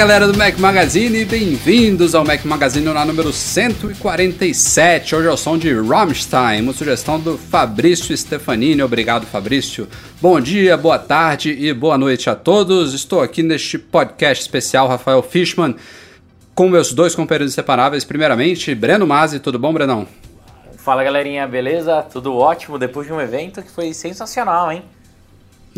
Galera do Mac Magazine, bem-vindos ao Mac Magazine na número 147. Hoje é o som de Rammstein, uma sugestão do Fabrício Stefanini. Obrigado, Fabrício. Bom dia, boa tarde e boa noite a todos. Estou aqui neste podcast especial, Rafael Fishman, com meus dois companheiros inseparáveis. Primeiramente, Breno Mazzi, tudo bom, Brenão? Fala galerinha, beleza? Tudo ótimo depois de um evento que foi sensacional, hein?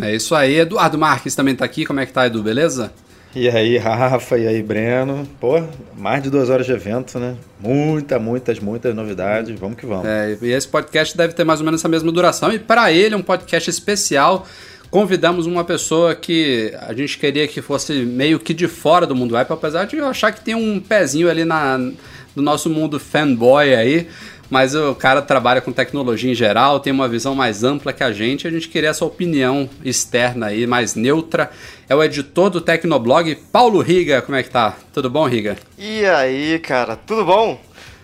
É isso aí, Eduardo Marques também tá aqui. Como é que tá, Edu? Beleza? E aí, Rafa, e aí, Breno? Pô, mais de duas horas de evento, né? Muita, muitas, muitas novidades. Vamos que vamos. É, e esse podcast deve ter mais ou menos essa mesma duração. E para ele, um podcast especial. Convidamos uma pessoa que a gente queria que fosse meio que de fora do mundo Apple, apesar de eu achar que tem um pezinho ali na, no nosso mundo fanboy aí mas o cara trabalha com tecnologia em geral, tem uma visão mais ampla que a gente, a gente queria essa opinião externa aí, mais neutra. É o editor do Tecnoblog, Paulo Riga, como é que tá? Tudo bom, Riga? E aí, cara, tudo bom?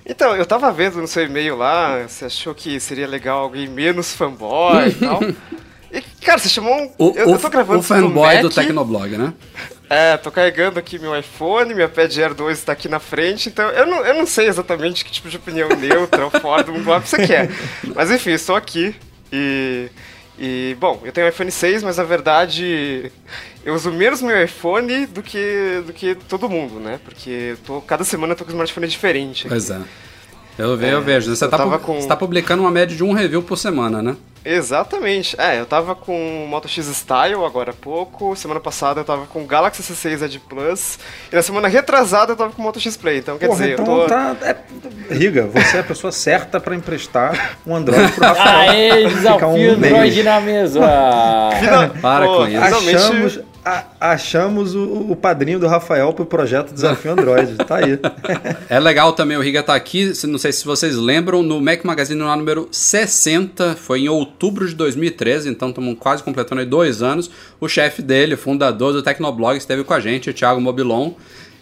Então, eu tava vendo no seu e-mail lá, você achou que seria legal alguém menos fanboy e tal. E, cara, você chamou um. O, eu, eu tô gravando o fanboy do Tecnoblog, né? É, tô carregando aqui meu iPhone, minha Pad Air 2 está aqui na frente, então eu não, eu não sei exatamente que tipo de opinião neutra ou fora do mundo você quer. Mas enfim, estou aqui e. E, bom, eu tenho um iPhone 6, mas na verdade eu uso menos meu iPhone do que, do que todo mundo, né? Porque tô, cada semana eu tô com um smartphone diferente. Aqui. Pois é. Eu, vejo, é, eu vejo. Você está com... tá publicando uma média de um review por semana, né? Exatamente. É, eu tava com o Moto X Style agora há pouco. Semana passada eu tava com o Galaxy S6 Edge Plus. E na semana retrasada eu tava com o Moto X Play. Então, quer Porra, dizer, então eu tô. Tá, é... Riga, você é a pessoa certa pra emprestar um Android pro Rafael. Aê, desafio um Android na mesa! Final... Para Pô, com isso. Finalmente... Achamos, a, achamos o, o, padrinho do Rafael pro projeto Desafio Android. tá aí. É legal também o Riga tá aqui. Não sei se vocês lembram, no Mac Magazine lá número 60, foi em outubro de 2013, então estamos quase completando aí dois anos. O chefe dele, fundador do Tecnoblog, esteve com a gente, o Thiago Mobilon.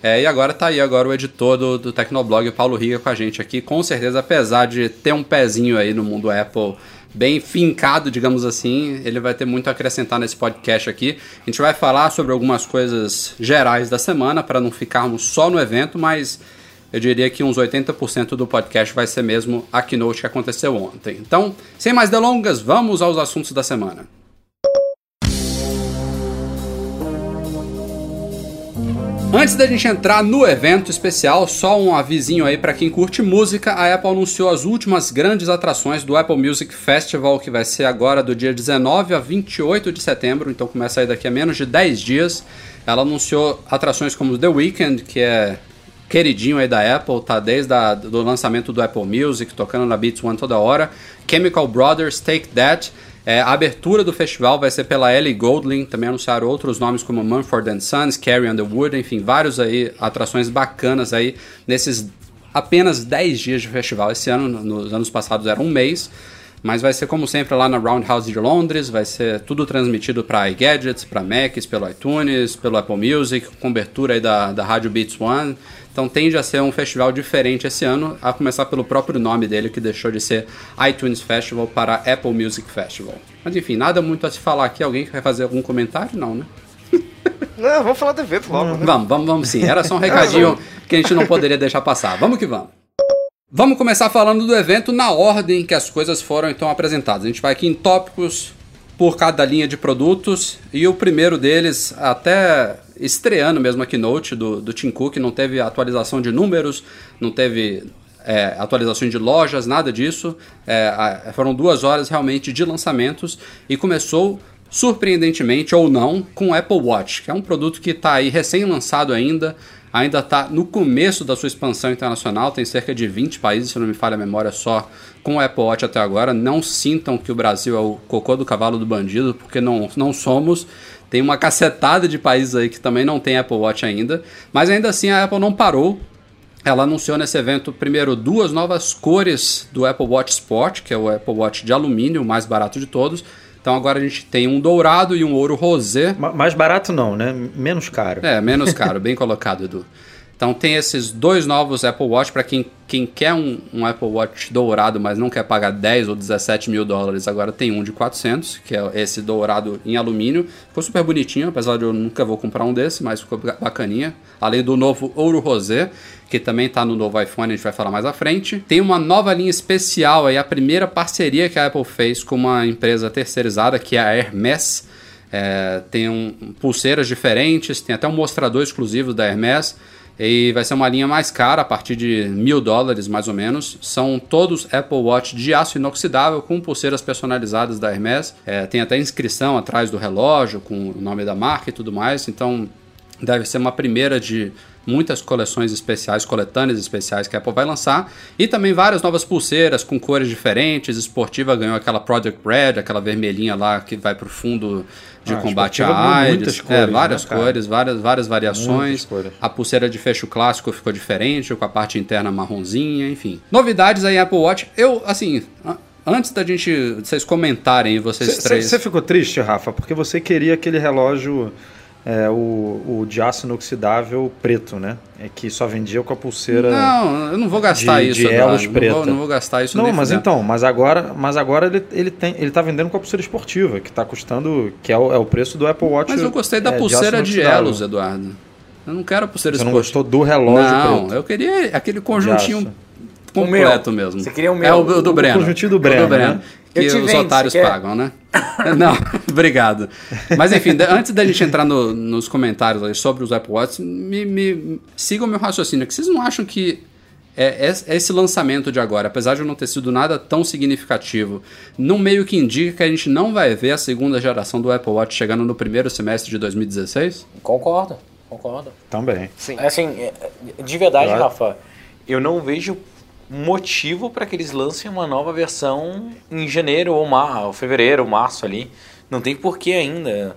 É, e agora tá aí agora o editor do, do Tecnoblog, Paulo Riga, com a gente aqui. Com certeza, apesar de ter um pezinho aí no mundo Apple bem fincado, digamos assim, ele vai ter muito a acrescentar nesse podcast aqui. A gente vai falar sobre algumas coisas gerais da semana para não ficarmos só no evento, mas eu diria que uns 80% do podcast vai ser mesmo a keynote que aconteceu ontem. Então, sem mais delongas, vamos aos assuntos da semana. Antes da gente entrar no evento especial, só um avisinho aí para quem curte música, a Apple anunciou as últimas grandes atrações do Apple Music Festival, que vai ser agora do dia 19 a 28 de setembro, então começa aí daqui a menos de 10 dias. Ela anunciou atrações como The Weeknd, que é queridinho aí da Apple, tá desde o lançamento do Apple Music, tocando na Beats One toda hora. Chemical Brothers, Take That, é, a abertura do festival vai ser pela Ellie Goldling, também anunciaram outros nomes como Mumford Sons, Carrie Underwood, enfim, vários aí, atrações bacanas aí nesses apenas 10 dias de festival. Esse ano, nos anos passados, era um mês. Mas vai ser como sempre lá na Roundhouse de Londres, vai ser tudo transmitido para iGadgets, para Macs, pelo iTunes, pelo Apple Music, cobertura aí da, da Rádio Beats One. Então tende a ser um festival diferente esse ano, a começar pelo próprio nome dele, que deixou de ser iTunes Festival para Apple Music Festival. Mas enfim, nada muito a se falar aqui. Alguém quer fazer algum comentário? Não, né? Não, vamos falar do evento logo, né? Vamos, vamos, vamos sim. Era só um recadinho que a gente não poderia deixar passar. Vamos que vamos. Vamos começar falando do evento na ordem que as coisas foram então apresentadas. A gente vai aqui em tópicos por cada linha de produtos e o primeiro deles, até estreando mesmo a keynote do, do Tim Cook, não teve atualização de números, não teve é, atualizações de lojas, nada disso. É, foram duas horas realmente de lançamentos e começou surpreendentemente ou não com o Apple Watch, que é um produto que está aí recém lançado ainda ainda está no começo da sua expansão internacional, tem cerca de 20 países, se não me falha a memória, só com o Apple Watch até agora. Não sintam que o Brasil é o cocô do cavalo do bandido, porque não, não somos. Tem uma cacetada de países aí que também não tem Apple Watch ainda, mas ainda assim a Apple não parou. Ela anunciou nesse evento, primeiro, duas novas cores do Apple Watch Sport, que é o Apple Watch de alumínio, o mais barato de todos. Então agora a gente tem um dourado e um ouro rosé. Ma- Mais barato não, né? Menos caro. É, menos caro, bem colocado, Edu. Então tem esses dois novos Apple Watch para quem, quem quer um, um Apple Watch dourado, mas não quer pagar 10 ou 17 mil dólares. Agora tem um de 400, que é esse dourado em alumínio. Ficou super bonitinho, apesar de eu nunca vou comprar um desse, mas ficou ba- bacaninha. Além do novo ouro rosé, que também está no novo iPhone, a gente vai falar mais à frente. Tem uma nova linha especial aí, a primeira parceria que a Apple fez com uma empresa terceirizada, que é a Hermes. É, tem um, pulseiras diferentes, tem até um mostrador exclusivo da Hermes. E vai ser uma linha mais cara, a partir de mil dólares mais ou menos. São todos Apple Watch de aço inoxidável com pulseiras personalizadas da Hermes. É, tem até inscrição atrás do relógio com o nome da marca e tudo mais. Então deve ser uma primeira de muitas coleções especiais, coletâneas especiais que a Apple vai lançar. E também várias novas pulseiras com cores diferentes. Esportiva ganhou aquela Project Red, aquela vermelhinha lá que vai pro fundo de Ah, combate ganhou AIDS. muitas é, cores, várias né, cores, várias, várias variações. cores. A pulseira de fecho clássico ficou diferente, com a parte interna marronzinha, enfim. Novidades aí Apple Watch. Eu, assim, a- antes da gente, vocês comentarem, vocês três... Você ficou triste, Rafa, porque você queria aquele relógio, é, o, o de aço inoxidável preto, né? É que só vendia com a pulseira. Não, eu não vou gastar de- isso, de elos não, preta. vou, não vou gastar isso Não, nem mas então, mas agora, mas agora ele, ele, tem, ele tá vendendo com a pulseira esportiva, que tá custando, que é o, é o preço do Apple Watch. Mas eu gostei da é, pulseira de, inoxidável. elos, Eduardo. Eu não quero a pulseira Você não esportiva. gostou do relógio Não, preto? eu queria aquele conjuntinho completo O meu. mesmo. Você queria o meu. É o, o do O Breno. conjuntinho do O Breno, né? Que os vendo, otários pagam, né? não, obrigado. Mas enfim, antes da gente entrar no- nos comentários aí sobre os Apple Watch, me, me, sigam o meu raciocínio. Que vocês não acham que é, é- esse lançamento de agora, apesar de não ter sido nada tão significativo, não meio que indica que a gente não vai ver a segunda geração do Apple Watch chegando no primeiro semestre de 2016? Concordo, concordo. Também. Sim. Assim, é, de verdade, Claro. Rafa, eu não vejo motivo para que eles lancem uma nova versão em janeiro ou, mar, ou fevereiro ou março ali. Não tem porquê ainda.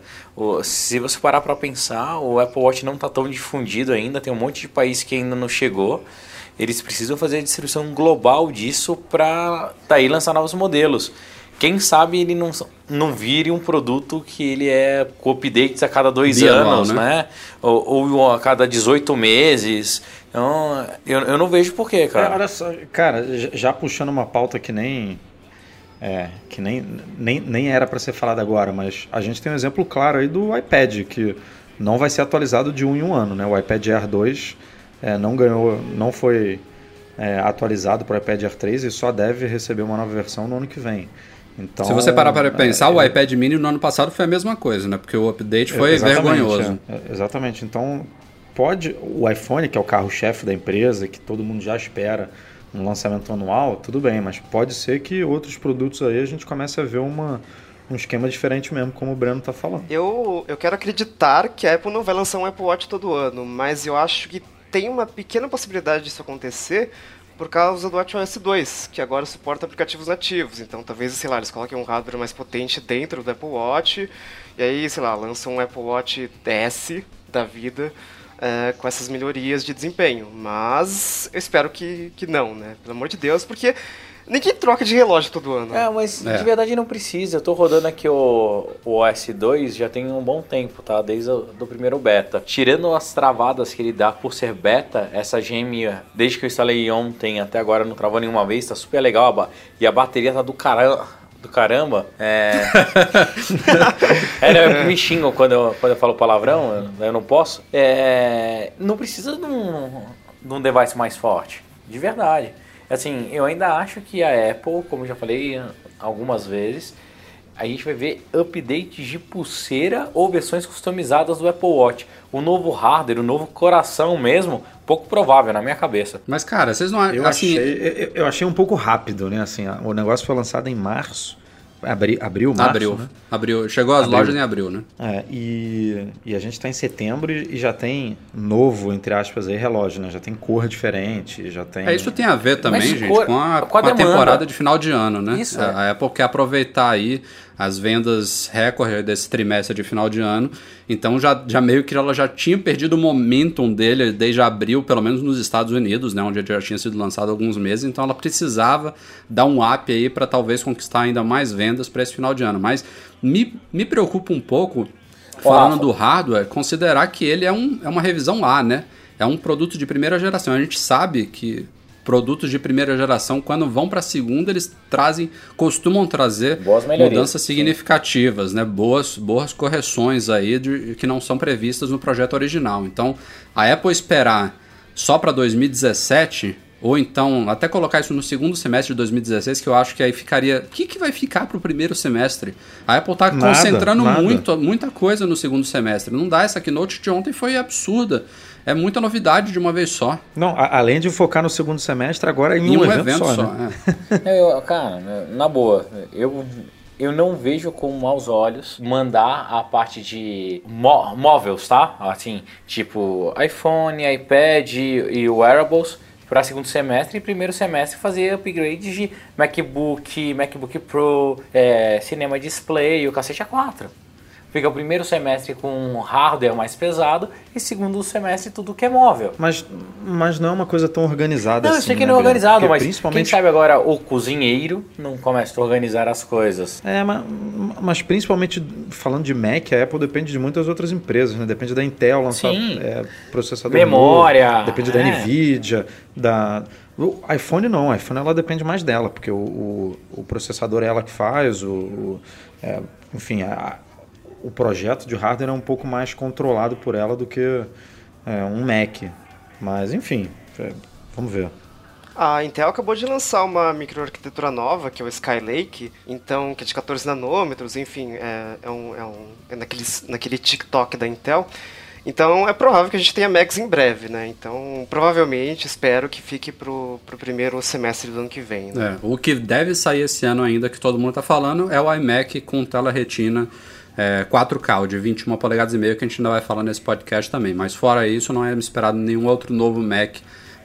Se você parar para pensar, o Apple Watch não está tão difundido ainda, tem um monte de país que ainda não chegou. Eles precisam fazer a distribuição global disso para daí lançar novos modelos. Quem sabe ele não, não vire um produto que ele é com updates a cada dois Bianual, anos, né? né? Ou, ou a cada 18 meses. Então, eu, eu não vejo porquê, É, cara. olha só, cara, já- já puxando uma pauta que nem é, que nem, nem, nem era para ser falada agora, mas a gente tem um exemplo claro aí do iPad que não vai ser atualizado de um em um ano, né? O iPad Air 2 é, não ganhou, não foi é, atualizado para o iPad Air 3 e só deve receber uma nova versão no ano que vem. Então, Se você parar para pensar, é, o iPad mini no ano passado foi a mesma coisa, né? Porque o update foi Exatamente, vergonhoso. é, é, exatamente. Então, pode. O iPhone, que é o carro-chefe da empresa, que todo mundo já espera um lançamento anual, tudo bem, mas pode ser que outros produtos aí a gente comece a ver uma, um esquema diferente mesmo, como o Breno está falando. Eu, eu quero acreditar que a Apple não vai lançar um Apple Watch todo ano, mas eu acho que tem uma pequena possibilidade disso acontecer por causa do WatchOS 2, que agora suporta aplicativos nativos. Então, talvez, sei lá, eles coloquem um hardware mais potente dentro do Apple Watch, e aí, sei lá, lançam um Apple Watch S da vida é, com essas melhorias de desempenho. Mas eu espero que, que não, né? Pelo amor de Deus, porque ninguém troca de relógio todo ano. É, mas É. de verdade não precisa. Eu tô rodando aqui o, o OS 2 já tem um bom tempo, tá? Desde o do primeiro beta. Tirando as travadas que ele dá por ser beta, essa GM, desde que eu instalei ontem até agora não travou nenhuma vez, tá super legal. E a bateria tá do caramba. Do caramba, é. é, né, me xingam quando eu, quando eu falo palavrão, eu, eu não posso. É, não precisa de um, de um device mais forte, de verdade. Assim, eu ainda acho que a Apple, como já falei algumas vezes, a gente vai ver updates de pulseira ou versões customizadas do Apple Watch. O novo hardware, o novo coração mesmo, pouco provável na minha cabeça. Mas, cara, vocês não acham. Eu, Assim, achei, eu, eu achei um pouco rápido, né? Assim, o negócio foi lançado em março, Abri, abril, março, abril, né? abril. Chegou às Abril. lojas em abril, né? É, e, e a gente está em setembro e e já tem novo, entre aspas, aí, relógio, né? Já tem cor diferente, já tem... É, isso tem a ver também, Mas gente, cor- com a, com a com a temporada de final de ano, né? Isso, a, é. a Apple quer aproveitar aí as vendas recorde desse trimestre de final de ano. Então já, já meio que ela já tinha perdido o momentum dele desde abril, pelo menos nos Estados Unidos, né? Onde ele já tinha sido lançado há alguns meses. Então ela precisava dar um up aí para talvez conquistar ainda mais vendas para esse final de ano. Mas me, me preocupa um pouco, falando Rafa. do hardware, considerar que ele é, um, é uma revisão A, né? É um produto de primeira geração. A gente sabe que produtos de primeira geração, quando vão para a segunda, eles trazem, costumam trazer mudanças significativas, né? Boas, boas correções aí de, que não são previstas no projeto original. Então, a Apple esperar só para 2017 ou então até colocar isso no segundo semestre de 2016, que eu acho que aí ficaria. O que, que vai ficar para o primeiro semestre? A Apple está concentrando nada. muito, muita coisa no segundo semestre. Não dá essa keynote de ontem foi absurda. É muita novidade de uma vez só. Não, a- além de focar no segundo semestre, agora em, Em um, evento, só, né? é. Eu, cara, na boa, eu, eu não vejo com maus olhos mandar a parte de mó- móveis, tá? Assim, tipo iPhone, iPad e wearables para segundo semestre e primeiro semestre fazer upgrade de MacBook, MacBook Pro, é, cinema display e o cacete A4. Fica o primeiro semestre com hardware mais pesado e segundo semestre tudo que é móvel. Mas, mas não é uma coisa tão organizada Não, assim. eu sei que né, não é organizado, Porque mas principalmente quem sabe agora o cozinheiro não começa a organizar as coisas. É, mas, mas principalmente falando de Mac, a Apple depende de muitas outras empresas, né? Depende da Intel lançar é, processador Memória, novo, depende da é. Nvidia, da o iPhone não, o iPhone ela depende mais dela, porque o, o, o processador é ela que faz, o, o- é, enfim, a- o projeto de hardware é um pouco mais controlado por ela do que é, um Mac. Mas enfim, é, vamos ver. A Intel acabou de lançar uma microarquitetura nova, que é o Skylake, então, que é de 14 nanômetros, enfim, é, é, um, é, um, é naquele, naquele TikTok da Intel. Então é provável que a gente tenha Macs em breve, né? Então, provavelmente, espero que fique pro, pro primeiro semestre do ano que vem. Né? É, o que deve sair esse ano ainda, que todo mundo está falando, é o iMac com tela retina é, 4K, o de 21 polegadas e meio, que a gente ainda vai falar nesse podcast também. Mas fora isso, não é esperado nenhum outro novo Mac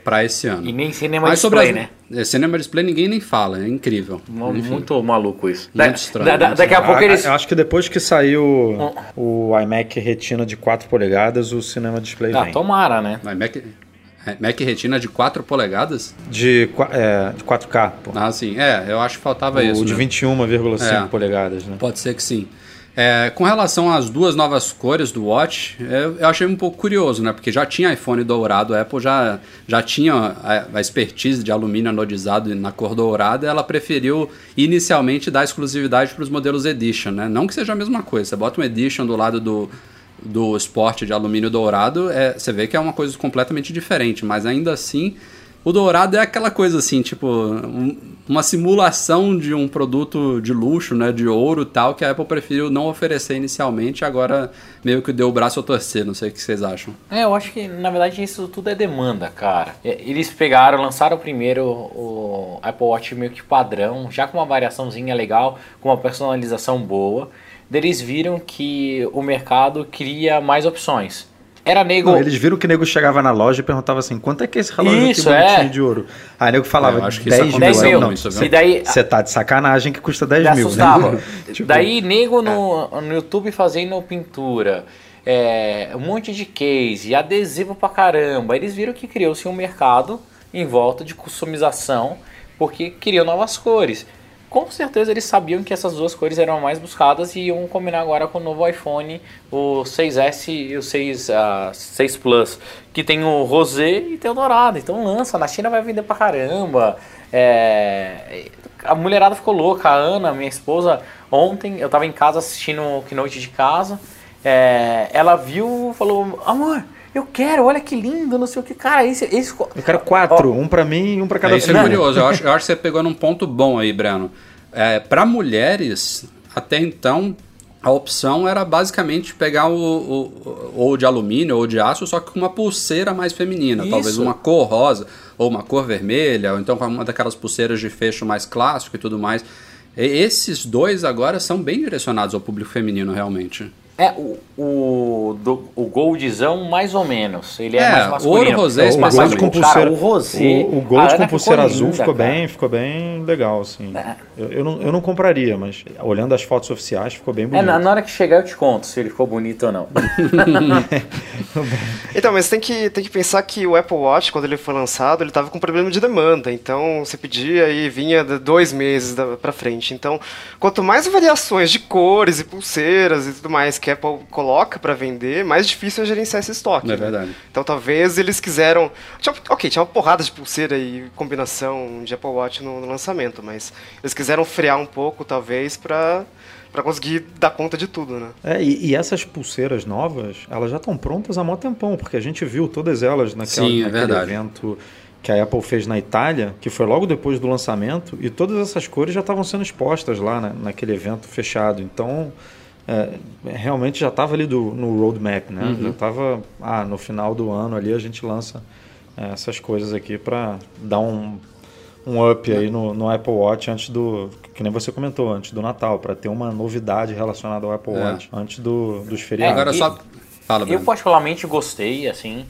para esse ano. E nem cinema Mas display, as- né? é, Cinema Display ninguém nem fala, é incrível. Muito maluco isso. Muito Da- estranho, da- da- muito daqui a pouco eles. Eu acho que depois que saiu o iMac Retina de 4 polegadas, o Cinema Display Ah, vem. tomara, né? Mas Mac, é, Mac Retina de 4 polegadas? De, é, de 4K, pô. Ah, sim. É, eu acho que faltava o isso. de né? 21,5 É. polegadas, né? Pode ser que sim. É, com relação às duas novas cores do Watch, eu, eu achei um pouco curioso, né? Porque já tinha iPhone dourado, a Apple já, já tinha a, a expertise de alumínio anodizado na cor dourada, ela preferiu inicialmente dar exclusividade para os modelos Edition, né? Não que seja a mesma coisa, você bota um Edition do lado do, do Sport de alumínio dourado, é, você vê que é uma coisa completamente diferente, mas ainda assim o dourado é aquela coisa assim, tipo, um- uma simulação de um produto de luxo, né, de ouro tal, que a Apple preferiu não oferecer inicialmente, agora meio que deu o braço a torcer, não sei o que vocês acham. É, eu acho que na verdade isso tudo é demanda, cara. É, Eles pegaram, lançaram primeiro o Apple Watch meio que padrão, já com uma variaçãozinha legal, com uma personalização boa. Eles viram que o mercado cria mais opções. Era nego. Não, eles viram que o nego chegava na loja e perguntava assim, quanto é que é esse relógio Isso, aqui bonitinho é. de ouro? Aí o nego falava, É, eu acho que isso 10 mil. 10 mil. Não? E daí Você tá de sacanagem que custa 10 Me mil, assustava. né? Tipo, Daí, nego no, no YouTube fazendo pintura, é, um monte de case, adesivo pra caramba. Eles viram que criou-se um mercado em volta de customização, porque queriam novas cores. Com certeza eles sabiam que essas duas cores eram mais buscadas e iam combinar agora com o novo iPhone, o 6S e o 6, ah, 6 Plus, que tem o rosé e tem o dourado. Então lança, na China vai vender pra caramba. É, a mulherada ficou louca, a Ana, minha esposa, ontem eu tava em casa assistindo o keynote de casa, é, ela viu falou, amor, eu quero, olha que lindo, não sei o que, cara, esse... esse... Eu quero quatro, um pra mim e um pra cada É, isso é filho. curioso, eu acho, eu acho que você pegou num ponto bom aí, Breno. É, para mulheres, até então, a opção era basicamente pegar o, o- ou de alumínio ou de aço, só que com uma pulseira mais feminina, Isso. talvez uma cor rosa ou uma cor vermelha, ou então com uma daquelas pulseiras de fecho mais clássico e tudo mais. E- esses dois agora são bem direcionados ao público feminino, realmente. É, o, o, do, o Goldzão, mais ou menos. Ele é, É, mais masculino. ouro rosé, o espaço gold azul. com Cara, pulseira, o rosé, o, o gold com pulseira ficou azul linda, ficou cara. bem, ficou bem legal, assim. É. Eu, eu, não, eu não compraria, mas olhando as fotos oficiais ficou bem É, bonito. na, na hora que chegar eu te conto se ele ficou bonito ou não. Então, mas tem que, tem que pensar que o Apple Watch, quando ele foi lançado, ele tava com problema de demanda. Então, você pedia e vinha dois meses da, pra frente. Então, quanto mais variações de cores e pulseiras e tudo mais que a Apple coloca pra vender, mais difícil é gerenciar esse estoque. É né? verdade. Então, talvez eles quiseram... Tinha, ok, tinha uma porrada de pulseira e combinação de Apple Watch no, no lançamento, mas eles quiseram frear um pouco, talvez, pra... Pra conseguir dar conta de tudo, né? É, e, e essas pulseiras novas, elas já estão prontas há mó tempão, porque a gente viu todas elas naquela, Sim, é naquele verdade. evento que a Apple fez na Itália, que foi logo depois do lançamento, e todas essas cores já estavam sendo expostas lá na- naquele evento fechado. Então, é, realmente já estava ali do, no roadmap, né? Uhum. Já estava, ah, no final do ano ali a gente lança é, essas coisas aqui para dar um, um up aí no, no Apple Watch antes do, que nem você comentou, antes do Natal, para ter uma novidade relacionada ao Apple É. Watch antes do, dos feriados. Agora e- só. Fala, Eu particularmente gostei, assim.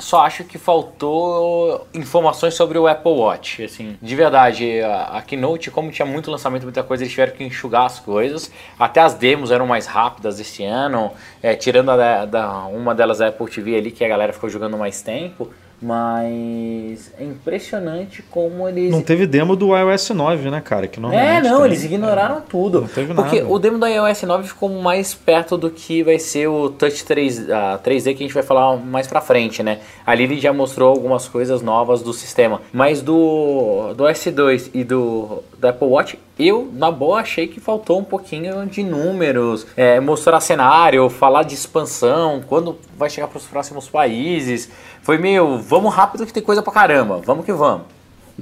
Só acho que faltou informações sobre o Apple Watch, assim. De verdade, a, a Keynote, como tinha muito lançamento, muita coisa, eles tiveram que enxugar as coisas. Até as demos eram mais rápidas esse ano, é, tirando a da- uma delas da Apple TV ali, que a galera ficou jogando mais tempo. Mas é impressionante como eles Não teve demo do iOS 9, né, cara? Que é, não, tem. eles ignoraram tudo. Não teve Porque nada. o demo da iOS 9 ficou mais perto do que vai ser o Touch 3, a 3D que a gente vai falar mais pra frente, né? Ali ele já mostrou algumas coisas novas do sistema. Mas do, do S2 e do, do Apple Watch, eu, na boa, achei que faltou um pouquinho de números, é, mostrar cenário, falar de expansão, quando vai chegar pros próximos países. Foi meio, vamos rápido que tem coisa pra caramba, vamos que vamos.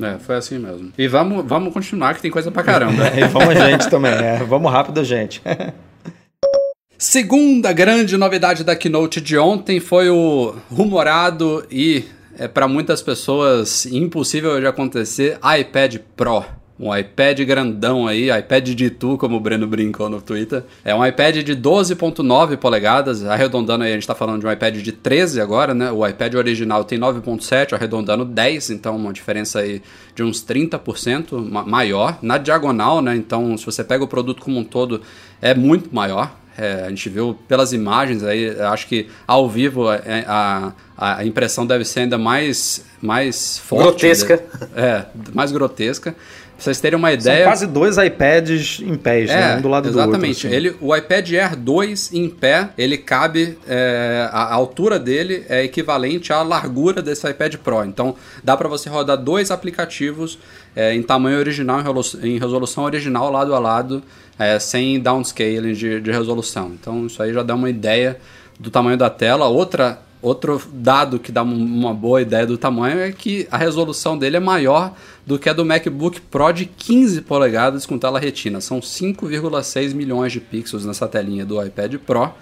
É, foi assim mesmo. E vamos, vamos continuar, que tem coisa pra caramba. E vamos a gente também, é. Vamos rápido, gente. Segunda grande novidade da keynote de ontem foi o rumorado e, é, para muitas pessoas, impossível de acontecer, iPad Pro. Um iPad grandão aí, iPad de tu, como o Breno brincou no Twitter. É um iPad de 12.9 polegadas, arredondando aí, a gente tá falando de um iPad de 13 agora, né? O iPad original tem 9.7, arredondando 10, então uma diferença aí de uns 30% ma- maior. Na diagonal, né? Então, se você pega o produto como um todo, é muito maior. É, a gente viu pelas imagens aí, acho que ao vivo é, a, a, a impressão deve ser ainda mais, mais forte. Grotesca. É, mais grotesca. Pra vocês terem uma São ideia. quase dois iPads em pés, né? Um do lado exatamente. do outro. assim. Ele, o iPad Air 2 em pé, ele cabe, é, a, altura dele é equivalente à largura desse iPad Pro. Então dá para você rodar dois aplicativos é, em tamanho original, em resolução original, lado a lado, é, sem downscaling de, de resolução. Então isso aí já dá uma ideia do tamanho da tela. Outra Outro dado que dá um- uma boa ideia do tamanho é que a resolução dele é maior do que a do MacBook Pro de 15 polegadas com tela retina. São 5,6 milhões de pixels nessa telinha do iPad Pro.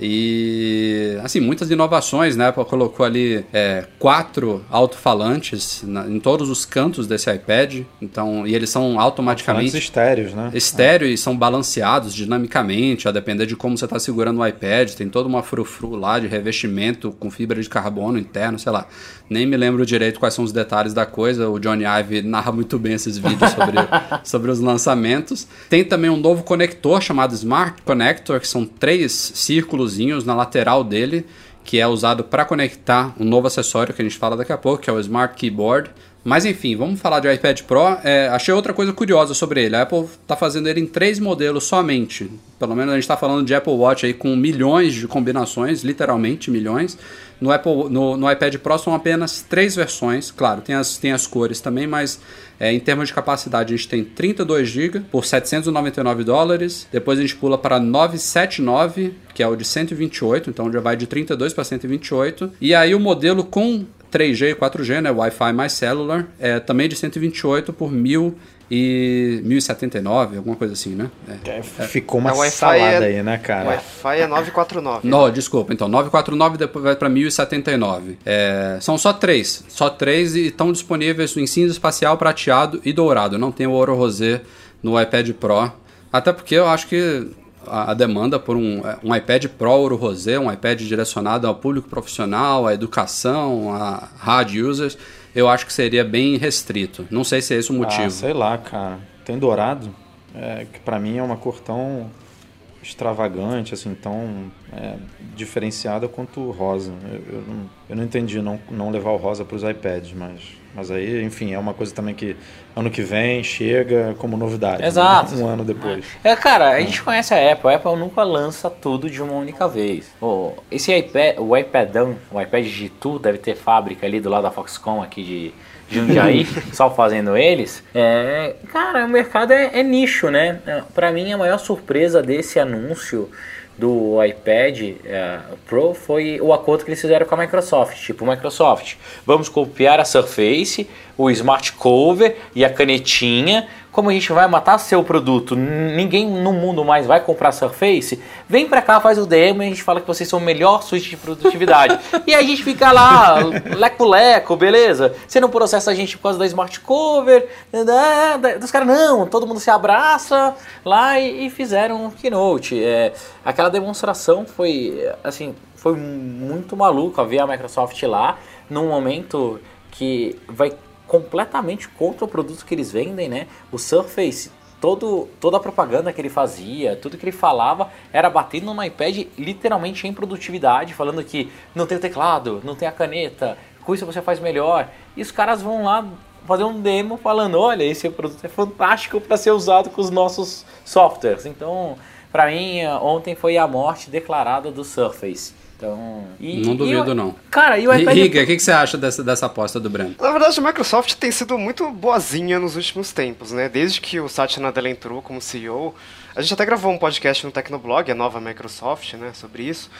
E assim, muitas inovações, né? A Apple colocou ali é, quatro alto-falantes em todos os cantos desse iPad. Então, e eles são automaticamente estéreos, né? estéreo e são balanceados dinamicamente, a depender de como você está segurando o iPad. Tem toda uma frufru lá de revestimento com fibra de carbono interno, sei lá. Nem me lembro direito quais são os detalhes da coisa. O Johnny Ive narra muito bem esses vídeos sobre, sobre os lançamentos. Tem também um novo conector chamado Smart Connector, que são três círculozinhos na lateral dele, que é usado para conectar um novo acessório que a gente fala daqui a pouco, que é o Smart Keyboard. Mas enfim, vamos falar de iPad Pro. É, achei outra coisa curiosa sobre ele. A Apple está fazendo ele em três modelos somente. Pelo menos a gente está falando de Apple Watch aí com milhões de combinações, literalmente milhões. No, Apple, no, no iPad Pro são apenas três versões. Claro, tem as, tem as cores também, mas é, em termos de capacidade a gente tem 32 GB por 799 dólares. Depois a gente pula para 979, que é o de 128, então já vai de 32 para 128. E aí o modelo com 3G e 4G, né, Wi-Fi mais cellular, é também de 128 por 1000 e 1079, alguma coisa assim, né? É. Ficou uma É, salada é- aí, né, cara? Wi-Fi é 949. Não, desculpa, então 949 depois vai para 1079. É, são só três, só três e estão disponíveis em cinza espacial, prateado e dourado. Não tem o ouro rosé no iPad Pro. Até porque eu acho que a, a demanda por um, um iPad Pro Ouro Rosé, um iPad direcionado ao público profissional, à educação, a hard users, eu acho que seria bem restrito. Não sei se é esse o motivo. Ah, sei lá, cara. Tem dourado, é, que para mim é uma cor tão extravagante, assim, tão é, diferenciada quanto rosa. Eu, eu, não, eu não entendi não, não levar o rosa para os iPads, mas, mas aí, enfim, é uma coisa também que ano que vem chega como novidade. Né? Exato. Né? Um ano depois. É, cara, a gente conhece a Apple. A Apple nunca lança tudo de uma única vez. Oh, esse iPad, o iPadão, o iPad G2 deve ter fábrica ali do lado da Foxconn aqui de Jundiaí, só fazendo eles. É, cara, o mercado é, é nicho, né? Para mim, a maior surpresa desse anúncio do iPad é, Pro foi o acordo que eles fizeram com a Microsoft. Tipo, Microsoft, vamos copiar a Surface, o Smart Cover e a canetinha como a gente vai matar seu produto, ninguém no mundo mais vai comprar Surface, vem pra cá, faz o demo e a gente fala que vocês são o melhor suíte de produtividade. e a gente fica lá, leco-leco, beleza? Você não processa a gente por causa da Smart Cover, dos caras, não, todo mundo se abraça lá e, e fizeram um keynote. É, aquela demonstração foi, assim, foi muito maluco ver a Microsoft lá, num momento que vai completamente contra o produto que eles vendem, né? O Surface, todo, toda a propaganda que ele fazia, tudo que ele falava era batendo no iPad literalmente em produtividade, falando que não tem o teclado, não tem a caneta, com isso você faz melhor. E os caras vão lá fazer um demo falando, olha, esse produto é fantástico para ser usado com os nossos softwares. Então, para mim, ontem foi a morte declarada do Surface. Então. E, não duvido, e, não. Cara, e o iPad. Riga, o que, que você acha dessa, dessa aposta do Breno? Na verdade, a Microsoft tem sido muito boazinha nos últimos tempos, né? Desde que o Satya Nadella entrou como CEO. A gente até gravou um podcast no Tecnoblog, a nova Microsoft, né? Sobre isso.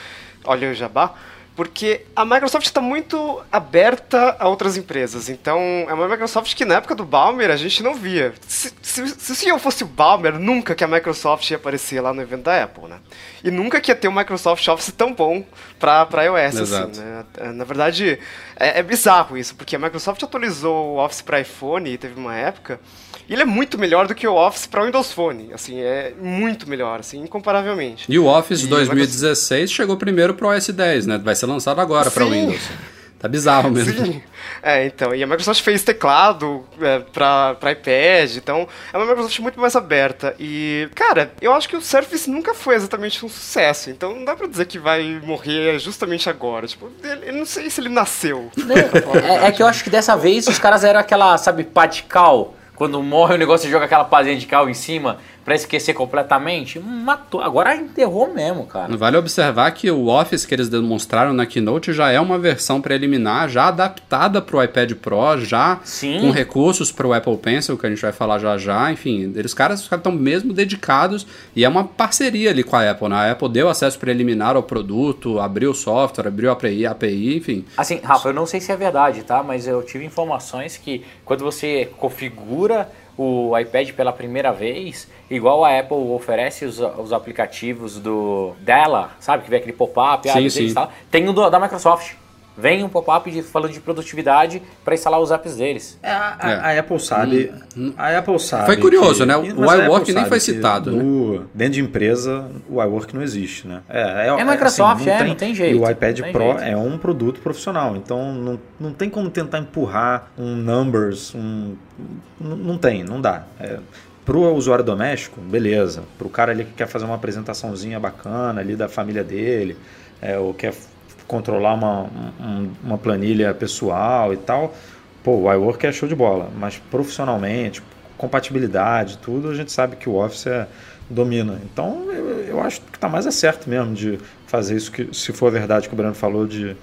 Olha o jabá. Porque a Microsoft está muito aberta a outras empresas. Então, é uma Microsoft que na época do Balmer a gente não via. Se, se, se o CEO fosse o Balmer, nunca que a Microsoft ia aparecer lá no evento da Apple, né? E nunca que ia ter um Microsoft Office tão bom para iOS, assim, Exato. assim, né? Na verdade, é, é bizarro isso, porque a Microsoft atualizou o Office para iPhone e teve uma época ele é muito melhor do que o Office para Windows Phone, assim, é muito melhor, assim, incomparavelmente. E o Office e 2016 chegou primeiro para o OS 10, né? Vai ser lançado agora para Windows. Tá bizarro mesmo. Sim. É, então, e a Microsoft fez teclado é, pra, pra iPad, então é uma Microsoft muito mais aberta. E, cara, eu acho que o Surface nunca foi exatamente um sucesso, então não dá pra dizer que vai morrer justamente agora. Tipo, ele, eu não sei se ele nasceu. É, é, que eu acho que dessa vez os caras eram aquela, sabe, patical quando morre o negócio, joga aquela pazinha de cal em cima para esquecer completamente, matou. Agora enterrou mesmo, cara. Vale observar que o Office que eles demonstraram na Keynote já é uma versão preliminar, já adaptada para o iPad Pro, já Sim. com recursos para o Apple Pencil, que a gente vai falar já já. Enfim, eles caras estão mesmo dedicados e é uma parceria ali com a Apple. Né? A Apple deu acesso preliminar ao produto, abriu o software, abriu a API, API, enfim. Assim, Rafa, eu não sei se é verdade, tá? Mas eu tive informações que quando você configura o iPad pela primeira vez, igual a Apple oferece os, os aplicativos do dela, sabe? Que vem aquele pop-up, tem o do, da Microsoft. Vem um pop-up falando de produtividade para instalar os apps deles. É, a, a, a, Apple sabe. Hum, a Apple sabe. Foi curioso, que, né? O iWork nem foi citado. No, né? Dentro de empresa, o iWork não existe, né? É, é, é Microsoft, assim, não, é, tem, não tem jeito. E o iPad Pro jeito. é um produto profissional. Então não, não tem como tentar empurrar um numbers, um. Não, não tem, não dá. É, para o usuário doméstico, beleza. Para o cara ali que quer fazer uma apresentaçãozinha bacana ali da família dele, é, ou quer controlar uma, um, uma planilha pessoal e tal, pô, o iWork é show de bola. Mas profissionalmente, compatibilidade, tudo, a gente sabe que o Office é, domina. Então, eu, eu acho que está mais é certo mesmo de fazer isso, que, se for verdade que o Breno falou, de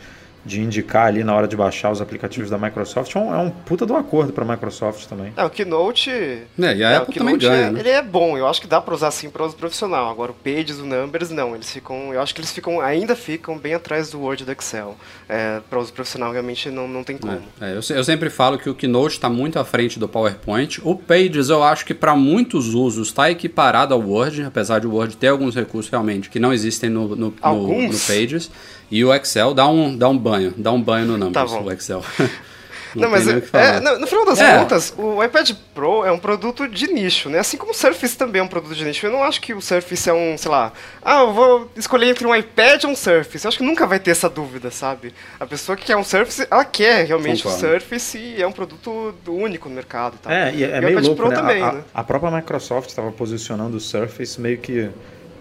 de indicar ali na hora de baixar os aplicativos da Microsoft é um, é um puta do acordo para a Microsoft também. É, o Keynote. É, e a é, Apple também ganha. É, né? Ele é bom, eu acho que dá para usar assim para uso profissional. Agora o Pages, o Numbers, não. Eles ficam. Eu acho que eles ficam, ainda ficam bem atrás do Word e do Excel. É, para uso profissional realmente não, não tem como. É, é eu, eu, sempre falo que o Keynote está muito à frente do PowerPoint. O Pages eu acho que para muitos usos está equiparado ao Word, apesar de o Word ter alguns recursos realmente que não existem no, no, no, no Pages. E o Excel dá um, dá um banho, dá um banho no Numbers, tá o Excel. Não, Não, mas o é, no, no final das É. contas, o iPad Pro é um produto de nicho, né? Assim como o Surface também é um produto de nicho. Eu não acho que o Surface é um, sei lá, ah, eu vou escolher entre um iPad ou um Surface. Eu acho que nunca vai ter essa dúvida, sabe? A pessoa que quer um Surface, ela quer realmente Concordo. o Surface e é um produto único no mercado e tal. É, e é, E o meio iPad louco, Pro né? também, a, a- né? a própria Microsoft estava posicionando o Surface meio que...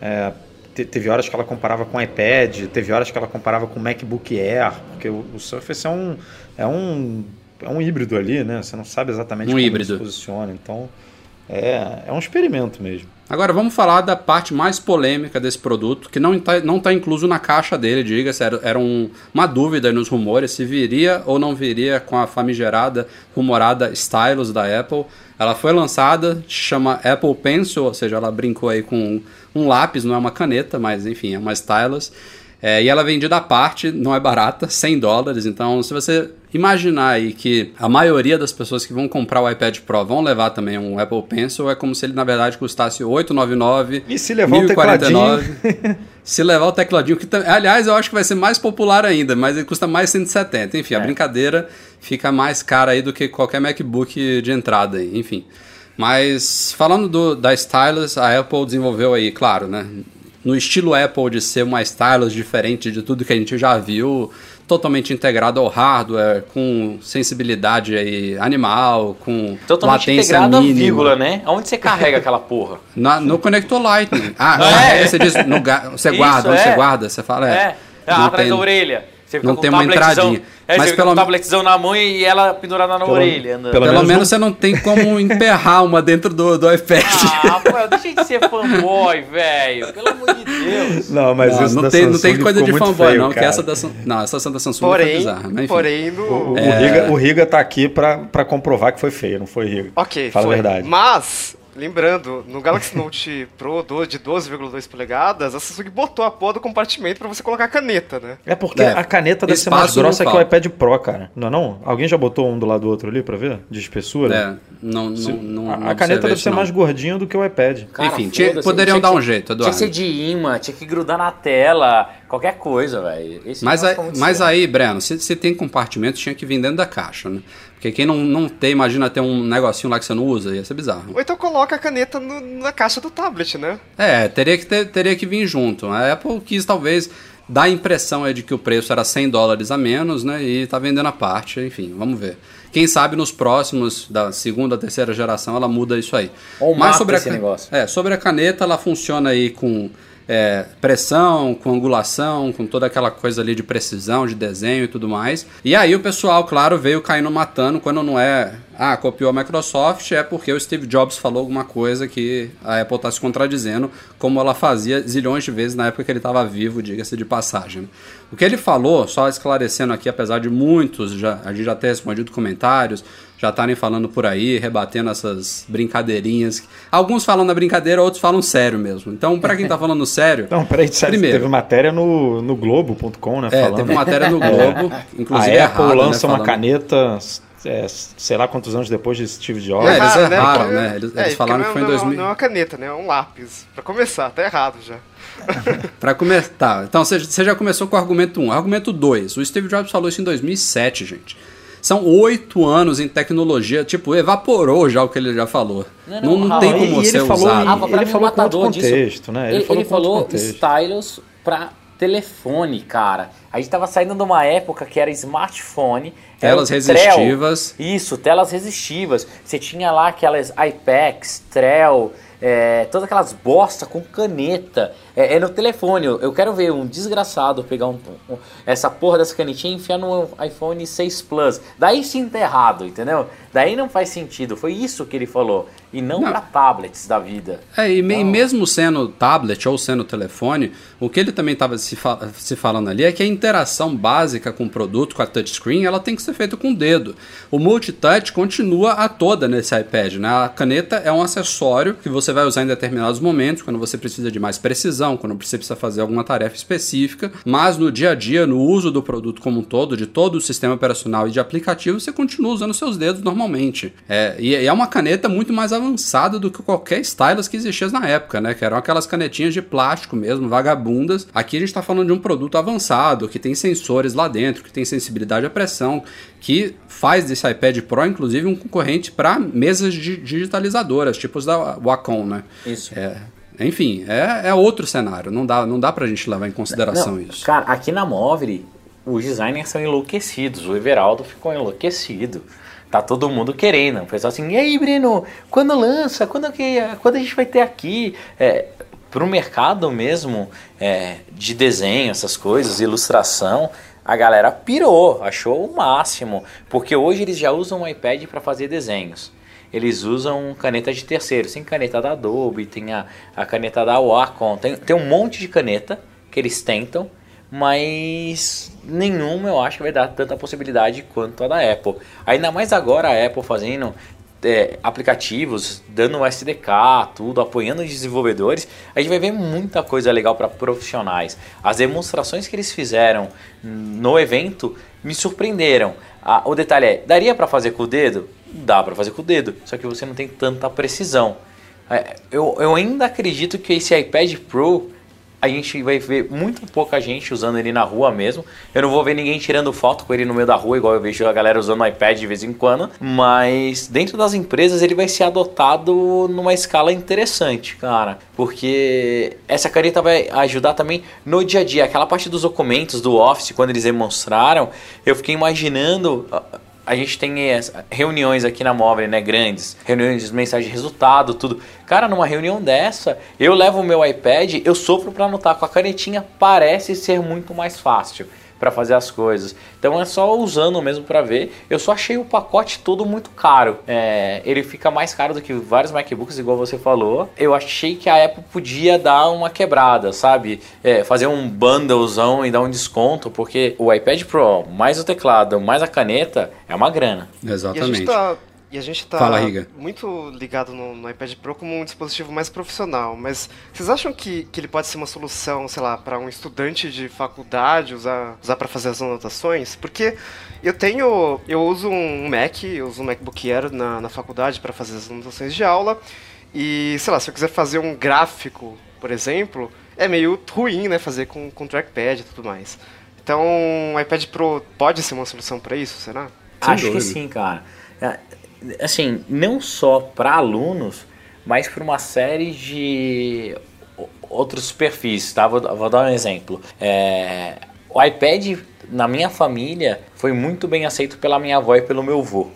é, te- teve horas que ela comparava com o iPad, teve horas que ela comparava com o MacBook Air, porque o, o Surface é um, é, um, é um híbrido ali, né? Você não sabe exatamente Um como híbrido. se posiciona, então é, é um experimento mesmo. Agora vamos falar da parte mais polêmica desse produto, que não está não tá incluso na caixa dele, diga-se, era, era um- uma dúvida nos rumores se viria ou não viria com a famigerada, rumorada Stylus da Apple. Ela foi lançada, chama Apple Pencil, ou seja, ela brincou aí com um lápis, não é uma caneta, mas enfim, é uma Stylus. É, e ela é vendida à parte, não é barata, 100 dólares. Então, se você imaginar aí que a maioria das pessoas que vão comprar o iPad Pro vão levar também um Apple Pencil, é como se ele na verdade custasse 899, E se levar o 1049. Se levar o tecladinho, que aliás eu acho que vai ser mais popular ainda, mas ele custa mais 170. Enfim, a brincadeira fica mais cara aí do que qualquer MacBook de entrada aí, enfim. Mas falando do, da Stylus, a Apple desenvolveu aí, claro, né? No estilo Apple de ser uma Stylus diferente de tudo que a gente já viu, totalmente integrado ao hardware, com sensibilidade aí animal, com Totalmente latência integrado a mínima. vírgula, né? Aonde você carrega aquela porra? Na- no conector Lightning. Ah, É. você diz, no você Isso, guarda, onde é. você guarda, você fala, é. É, ah, atrás tem- da orelha. Você fica não com tem um uma entradinha. É, Mas você fica pelo- com um tabletzão na mão e ela pendurada na Pelo- orelha. Andando. pelo Pelo menos menos não- você não tem como emperrar uma dentro do, do iPad. Ah, pô, deixa de ser fanboy, velho. Pelo amor de Deus. Não, mas não, isso não da tem, não tem coisa de fanboy, feio, não. Que essa da, não, essa da Samsung foi Porém, bizarra. Mas enfim. porém no... O, o É. Riga, o Riga tá aqui pra, pra comprovar que foi feio, não foi, Riga? Ok, Fala foi. a verdade. Mas, lembrando, no Galaxy Note Pro do- de 12,2 polegadas, a Samsung botou a porra do compartimento pra você colocar a caneta, né? É porque É, a caneta deve ser mais grossa que o iPad Pro, cara. Não é não? Alguém já botou um do lado do outro ali pra ver? De espessura? É, não, Se- não, não, a, caneta deve ser não. mais gordinha do que o iPad. Cara, Enfim, tinha- poderiam tinha dar que- um jeito, Tinha Eduardo. que ser de imã, tinha que grudar na tela, qualquer coisa, velho. Mas, negócio aí, mas aí, Breno, se você tem compartimento, tinha que vir dentro da caixa, né? Porque quem não, não tem, imagina ter um negocinho lá que você não usa, ia ser bizarro. Ou então coloca a caneta no- na caixa do tablet, né? É, teria que, ter, teria que vir junto. A Apple quis talvez dar a impressão aí de que o preço era 100 dólares a menos, né? E tá vendendo a parte, enfim, vamos ver. Quem sabe nos próximos, da segunda, terceira geração, ela muda isso aí. Ou mata sobre a esse negócio. É, sobre a caneta, ela funciona aí com é, pressão, com angulação, com toda aquela coisa ali de precisão, de desenho e tudo mais. E aí o pessoal, claro, veio caindo matando quando não é. Ah, copiou a Microsoft, é porque o Steve Jobs falou alguma coisa que a Apple está se contradizendo, como ela fazia zilhões de vezes na época que ele estava vivo, diga-se de passagem. O que ele falou, só esclarecendo aqui, apesar de muitos, já, a gente já ter respondido comentários, já estarem falando por aí, rebatendo essas brincadeirinhas. Alguns falam na brincadeira, outros falam sério mesmo. Então, para quem tá falando sério, Não, peraí, sério, Primeiro. teve matéria no, no Globo.com, né? é, falando. teve matéria no Globo, inclusive a Apple errada, lança né, uma caneta, é, sei lá quantos anos depois de Steve Jobs. É, eles Errado, erraram, né? Eles- é, eles falaram que foi em não é- 2000. Não é uma caneta, né? É um lápis. Pra começar, tá errado já. Pra começar. Tá, então você, você já começou com o argumento 1. Argumento 2. O Steve Jobs falou isso em 2007, gente. São oito anos em tecnologia, tipo, evaporou já o que ele já falou. Não, Não, não, não, tem como e ele ser falou pra ele falou com outro matador disso- contexto, né? Ele Ele, falou ele falou contexto. stylus pra telefone, cara. A gente tava saindo de uma época que era smartphone. era Telas resistivas. Trell. Isso, telas resistivas. Você tinha lá aquelas iPads, Trell, é, todas aquelas bosta com caneta. É, é no telefone. Eu, quero ver um desgraçado pegar um, um- essa porra dessa canetinha e enfiar no iPhone 6 Plus. Daí sim tá errado, entendeu? Daí não faz sentido. Foi isso que ele falou. E não, Não. pra tablets da vida. É, e, me- e mesmo sendo tablet ou sendo telefone, o que ele também estava se, se falando ali é que a interação básica com o produto, com a touchscreen, ela tem que ser feita com o dedo. O multitouch continua a toda nesse iPad, né? A caneta é um acessório que você vai usar em determinados momentos, quando você precisa de mais precisão, quando você precisa fazer alguma tarefa específica, mas no dia a dia, no uso do produto como um todo, de todo o sistema operacional e de aplicativo, você continua usando seus dedos normalmente. É, e é uma caneta muito mais avançada do que qualquer stylus que existia na época, né? Que eram aquelas canetinhas de plástico mesmo, vagabundas. Aqui a gente está falando de um produto avançado, que tem sensores lá dentro, que tem sensibilidade à pressão, que faz desse iPad Pro, inclusive, um concorrente para mesas digitalizadoras, tipo os da Wacom, né? Isso. É, enfim, é, é, outro cenário. Não dá, não dá pra gente levar em consideração não, isso. Cara, aqui na Móvel, os designers são enlouquecidos. O Everaldo ficou enlouquecido. Tá todo mundo querendo. O pessoal assim, e aí, Breno, quando lança? Quando, que, quando a gente vai ter aqui? É, pro mercado mesmo é, de desenho, essas coisas, ilustração, a galera pirou, achou o máximo. Porque hoje eles já usam o iPad para fazer desenhos eles usam caneta de terceiro. Tem caneta da Adobe, tem a, a caneta da Wacom, tem, tem um monte de caneta que eles tentam, mas nenhuma eu acho que vai dar tanta possibilidade quanto a da Apple. Ainda mais agora a Apple fazendo é, aplicativos, dando o SDK, tudo, apoiando os desenvolvedores, a gente vai ver muita coisa legal para profissionais. As demonstrações que eles fizeram no evento me surpreenderam. Ah, o detalhe é, daria para fazer com o dedo? Dá para fazer com o dedo, só que você não tem tanta precisão. É, eu, eu ainda acredito que esse iPad Pro a gente vai ver muito pouca gente usando ele na rua mesmo. Eu não vou ver ninguém tirando foto com ele no meio da rua, igual eu vejo a galera usando o iPad de vez em quando. Mas dentro das empresas ele vai ser adotado numa escala interessante, cara. Porque essa caneta vai ajudar também no dia a dia. Aquela parte dos documentos do Office, quando eles demonstraram, eu fiquei imaginando a gente tem reuniões aqui na Móvel, né, grandes, reuniões de mensagem de resultado, tudo. Cara, numa reunião dessa, eu levo o meu iPad, eu sofro para anotar. Com a canetinha, parece ser muito mais fácil para fazer as coisas. Então é só usando mesmo para ver. Eu só achei o pacote todo muito caro. É, ele fica mais caro do que vários MacBooks, igual você falou. Eu achei que a Apple podia dar uma quebrada, sabe? É, fazer um bundlezão e dar um desconto, porque o iPad Pro mais o teclado mais a caneta é uma grana. Exatamente. E a gente está muito ligado no, no, iPad Pro como um dispositivo mais profissional, mas vocês acham que, que ele pode ser uma solução, sei lá, para um estudante de faculdade usar, usar para fazer as anotações? Porque eu tenho, eu uso um Mac, eu uso um MacBook Air na, na faculdade para fazer as anotações de aula, e sei lá, se eu quiser fazer um gráfico, por exemplo, é meio ruim, né, fazer com, com trackpad e tudo mais. Então, o iPad Pro pode ser uma solução para isso, será? Sem Acho dúvida. que sim, cara. É, assim, não só para alunos, mas para uma série de outros perfis, tá? Vou, vou dar um exemplo. É, o iPad na minha família foi muito bem aceito pela minha avó e pelo meu avô.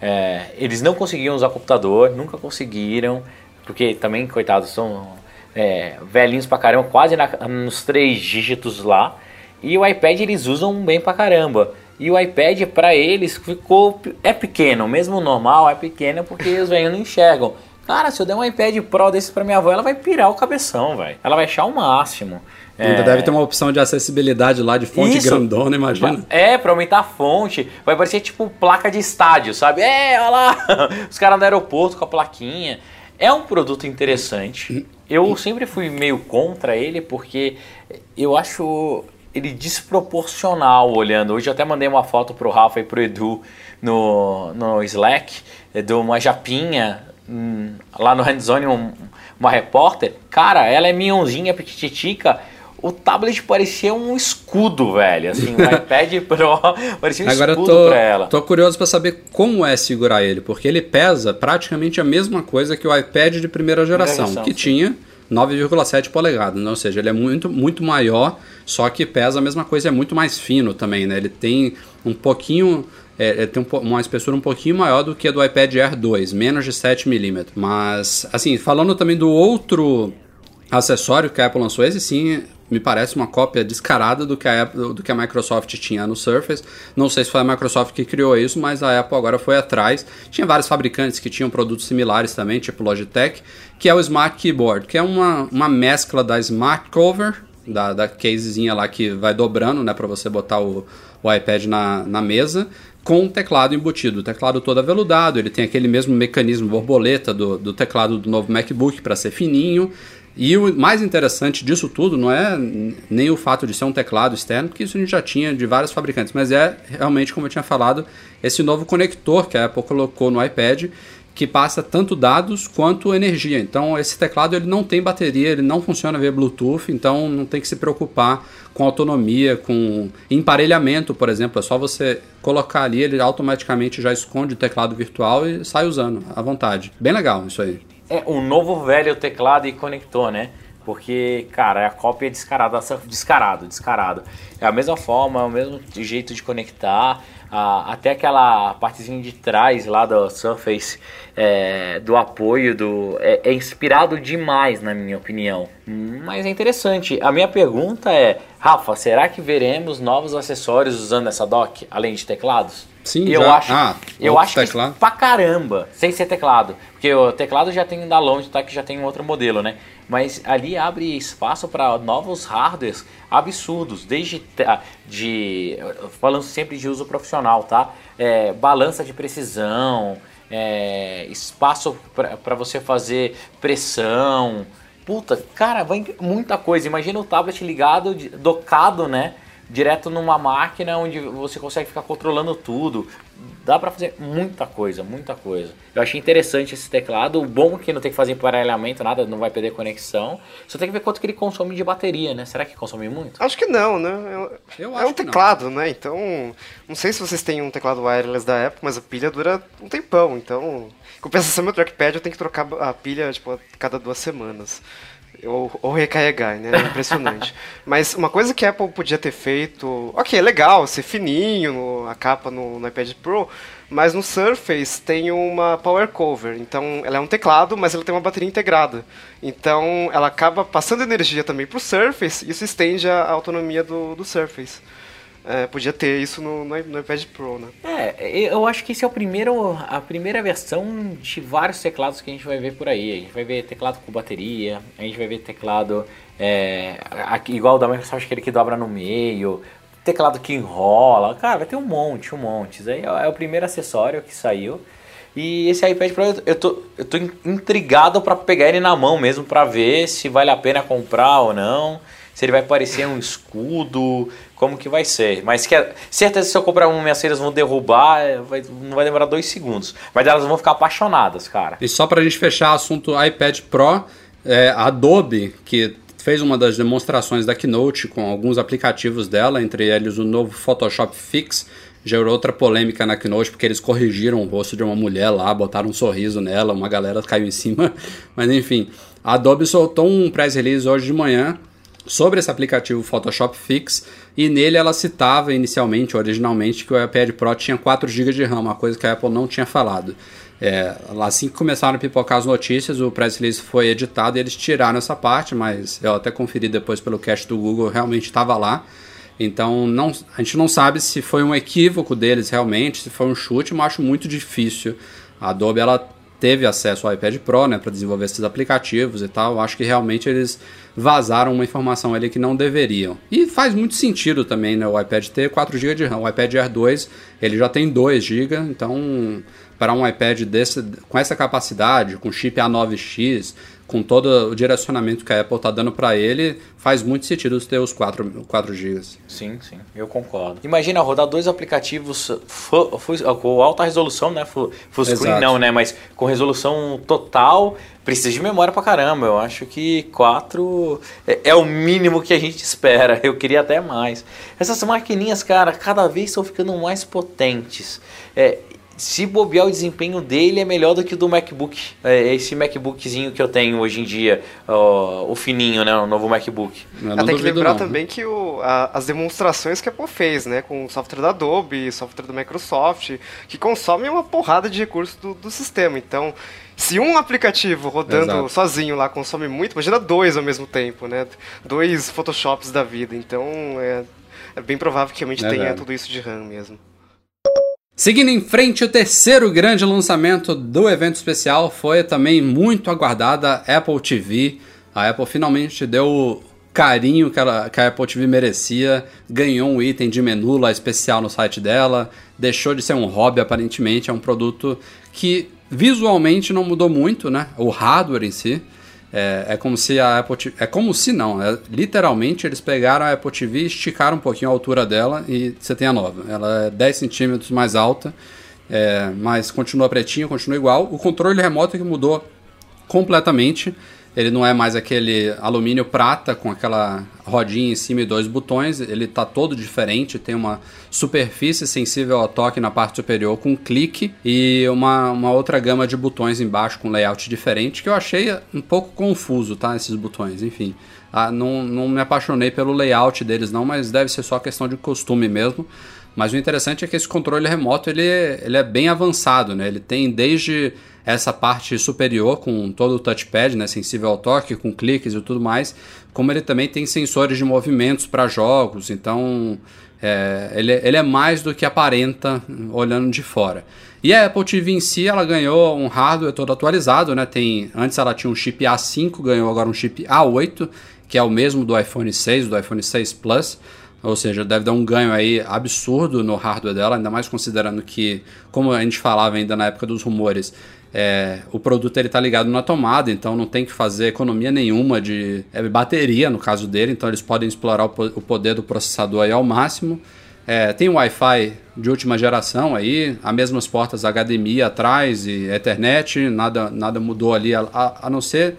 É, eles não conseguiam usar computador, nunca conseguiram, porque também, coitados, são é, velhinhos pra caramba, quase na, nos três dígitos lá. E o iPad eles usam bem pra caramba. E o iPad para eles ficou é pequeno, mesmo normal é pequeno porque os velhos não enxergam. Cara, se eu der um iPad Pro desse para minha avó, ela vai pirar o cabeção, velho. Ela vai achar o máximo. Ainda é... deve ter uma opção de acessibilidade lá de fonte Isso. grandona, imagina. É, pra aumentar a fonte. Vai parecer tipo placa de estádio, sabe? É, olha lá, os caras no aeroporto com a plaquinha. É um produto interessante. Eu sempre fui meio contra ele porque eu acho ele desproporcional olhando. Hoje eu até mandei uma foto pro Rafa e pro Edu no, no Slack de uma japinha hum, lá no Handzone, um, uma repórter. Cara, ela é minhãozinha, petitica. O tablet parecia um escudo, velho. Assim, o iPad Pro parecia um Agora escudo tô, pra ela. Tô curioso para saber como é segurar ele, porque ele pesa praticamente a mesma coisa que o iPad de primeira geração, primeira geração que sim. tinha 9,7 polegadas, né? ou seja, ele é muito, muito maior, só que pesa a mesma coisa, é muito mais fino também, né? Ele tem um pouquinho, é, tem um, uma espessura um pouquinho maior do que a do iPad Air 2, menos de 7 milímetros. Mas, assim, falando também do outro acessório que a Apple lançou, esse sim me parece uma cópia descarada do que, a Apple, do que a Microsoft tinha no Surface. Não sei se foi a Microsoft que criou isso, mas a Apple agora foi atrás. Tinha vários fabricantes que tinham produtos similares também, tipo Logitech, que é o Smart Keyboard, que é uma, uma mescla da Smart Cover, da, da casezinha lá que vai dobrando, né, para você botar o, o iPad na, na mesa, com o teclado embutido. O teclado todo aveludado, ele tem aquele mesmo mecanismo borboleta do, do teclado do novo MacBook para ser fininho E o mais interessante disso tudo não é nem o fato de ser um teclado externo, porque isso a gente já tinha de vários fabricantes, mas é realmente, como eu tinha falado, esse novo conector que a Apple colocou no iPad, que passa tanto dados quanto energia. Então esse teclado ele não tem bateria, ele não funciona via Bluetooth, então não tem que se preocupar com autonomia, com emparelhamento, por exemplo. É só você colocar ali, ele automaticamente já esconde o teclado virtual e sai usando à vontade. Bem legal isso aí. É um novo velho teclado e conector, né? Porque, cara, é a cópia descarada, descarado, descarado. É a mesma forma, é o mesmo jeito de conectar. Até aquela partezinha de trás lá do Surface, é, do apoio, do é, é, inspirado demais, na minha opinião. Mas é interessante. A minha pergunta é, Rafa, será que veremos novos acessórios usando essa dock, além de teclados? Sim, eu já. acho, ah, eu acho teclado. que pra caramba, sem ser teclado. Porque o teclado já tem da Longe, tá? Que já tem um outro modelo, né? Mas ali abre espaço para novos hardwares absurdos, desde de falando sempre de uso profissional, tá? É, balança de precisão, é, espaço para você fazer pressão. Puta, cara, vai muita coisa. Imagina o tablet ligado, docado, né? Direto numa máquina onde você consegue ficar controlando tudo. Dá para fazer muita coisa, muita coisa. Eu achei interessante esse teclado. O bom é que não tem que fazer emparelhamento, nada, não vai perder conexão. Só tem que ver quanto que ele consome de bateria, né? Será que consome muito? Acho que não, né? Eu é acho um que teclado, né? Então, não sei se vocês têm um teclado wireless da Apple, mas a pilha dura um tempão. Então, compensação meu trackpad eu tenho que trocar a pilha tipo a cada duas semanas. Ou, ou recarregar, né? É impressionante. Mas uma coisa que a Apple podia ter feito. Ok, é legal, ser fininho, a capa no, no, iPad Pro. Mas no Surface tem uma power cover. Então ela é um teclado, mas ela tem uma bateria integrada. Então ela acaba passando energia também para o Surface e isso estende a autonomia do, do Surface. É, podia ter isso no, no, iPad Pro, né? É, eu acho que esse é o primeiro, a primeira versão de vários teclados que a gente vai ver por aí. A gente vai ver teclado com bateria, a gente vai ver teclado é, igual o da Microsoft, aquele que dobra no meio, teclado que enrola. Cara, vai ter um monte, um monte. Isso aí é, é o primeiro acessório que saiu. E esse iPad Pro eu tô, eu tô intrigado para pegar ele na mão mesmo, para ver se vale a pena comprar ou não se ele vai parecer um escudo, como que vai ser. Mas que certeza se eu comprar um Mercedes vão derrubar, é, vai, não vai demorar dois segundos. Mas elas vão ficar apaixonadas, cara. E só pra gente fechar o assunto iPad Pro, é, a Adobe, que fez uma das demonstrações da Keynote com alguns aplicativos dela, entre eles o novo Photoshop Fix, gerou outra polêmica na Keynote, porque eles corrigiram o rosto de uma mulher lá, botaram um sorriso nela, uma galera caiu em cima. Mas enfim, a Adobe soltou um press release hoje de manhã sobre esse aplicativo Photoshop Fix e nele ela citava inicialmente, originalmente, que o iPad Pro tinha 4 GB de RAM, uma coisa que a Apple não tinha falado. É, assim que começaram a pipocar as notícias, o press release foi editado e eles tiraram essa parte, mas eu até conferi depois pelo cache do Google, realmente estava lá. Então não, a gente não sabe se foi um equívoco deles realmente, se foi um chute, mas acho muito difícil. A Adobe ela teve acesso ao iPad Pro, né, para desenvolver esses aplicativos e tal. Acho que realmente eles vazaram uma informação ali que não deveriam. E faz muito sentido também, né, o iPad ter 4 GB de RAM. O iPad Air 2, ele já tem 2 GB, então para um iPad desse com essa capacidade, com chip A9X, com todo o direcionamento que a Apple está dando para ele, faz muito sentido ter os 4, 4 GB. Sim, sim, eu concordo. Imagina rodar dois aplicativos full, full, com alta resolução, né? Full, full screen não, né? Mas com resolução total, precisa de memória pra caramba. Eu acho que 4 é, é o mínimo que a gente espera. Eu queria até mais. Essas maquininhas, cara, cada vez estão ficando mais potentes. É, se bobear o desempenho dele é melhor do que o do MacBook. É esse MacBookzinho que eu tenho hoje em dia, ó, o fininho, né, o novo MacBook. Tem que lembrar não. também que o, a, as demonstrações que a Apple fez, né, com o software da Adobe, software da Microsoft, que consomem uma porrada de recursos do, do sistema. Então, se um aplicativo rodando Exato. sozinho lá consome muito, imagina dois ao mesmo tempo, né? Dois Photoshops da vida. Então, é, é bem provável que realmente é tenha verdade. tudo isso de RAM mesmo. Seguindo em frente, o terceiro grande lançamento do evento especial foi também muito aguardada Apple TV. A Apple finalmente deu o carinho que, ela, que a Apple TV merecia, ganhou um item de menu lá especial no site dela, deixou de ser um hobby aparentemente, é um produto que visualmente não mudou muito, né? O hardware em si. É, é como se a Apple TV, é como se não, é, literalmente eles pegaram a Apple TV, esticaram um pouquinho a altura dela e você tem a nova. Ela é 10 centímetros mais alta, é, mas continua pretinha, continua igual. O controle remoto é que mudou completamente. Ele não é mais aquele alumínio prata com aquela rodinha em cima e dois botões. Ele está todo diferente. Tem uma superfície sensível ao toque na parte superior com clique e uma, uma outra gama de botões embaixo com layout diferente que eu achei um pouco confuso, tá? Esses botões, enfim. Ah, não, não me apaixonei pelo layout deles não, mas deve ser só questão de costume mesmo. Mas o interessante é que esse controle remoto ele, ele é bem avançado, né? Ele tem desde essa parte superior com todo o touchpad, né, sensível ao toque, com cliques e tudo mais, como ele também tem sensores de movimentos para jogos, então é, ele, ele é mais do que aparenta olhando de fora. E a Apple TV em si, ela ganhou um hardware todo atualizado, né? Tem, antes ela tinha um chip A5, ganhou agora um chip A8, que é o mesmo do iPhone 6, do iPhone 6 Plus. Ou seja, deve dar um ganho aí absurdo no hardware dela, ainda mais considerando que, como a gente falava ainda na época dos rumores, é, o produto ele está ligado na tomada, então não tem que fazer economia nenhuma de é, bateria no caso dele, então eles podem explorar o, o poder do processador aí ao máximo. É, tem Wi-Fi de última geração aí, as mesmas portas HDMI atrás e Ethernet, nada, nada mudou ali, a, a não ser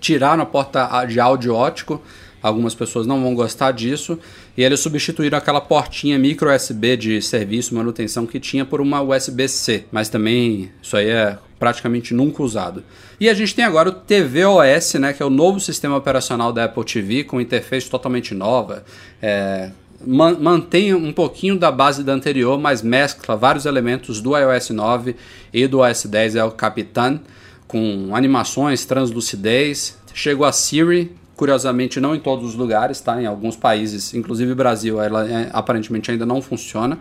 tirar a porta de áudio ótico, algumas pessoas não vão gostar disso, e eles substituíram aquela portinha micro USB de serviço manutenção que tinha por uma USB-C, mas também isso aí é praticamente nunca usado. E a gente tem agora o tvOS, né, que é o novo sistema operacional da Apple TV com interface totalmente nova. É, mantém um pouquinho da base da anterior, mas mescla vários elementos do iOS 9 e do OS 10 é o Capitan, com animações, translucidez. Chegou a Siri, curiosamente não em todos os lugares, tá? Em alguns países, inclusive Brasil, ela é, aparentemente ainda não funciona,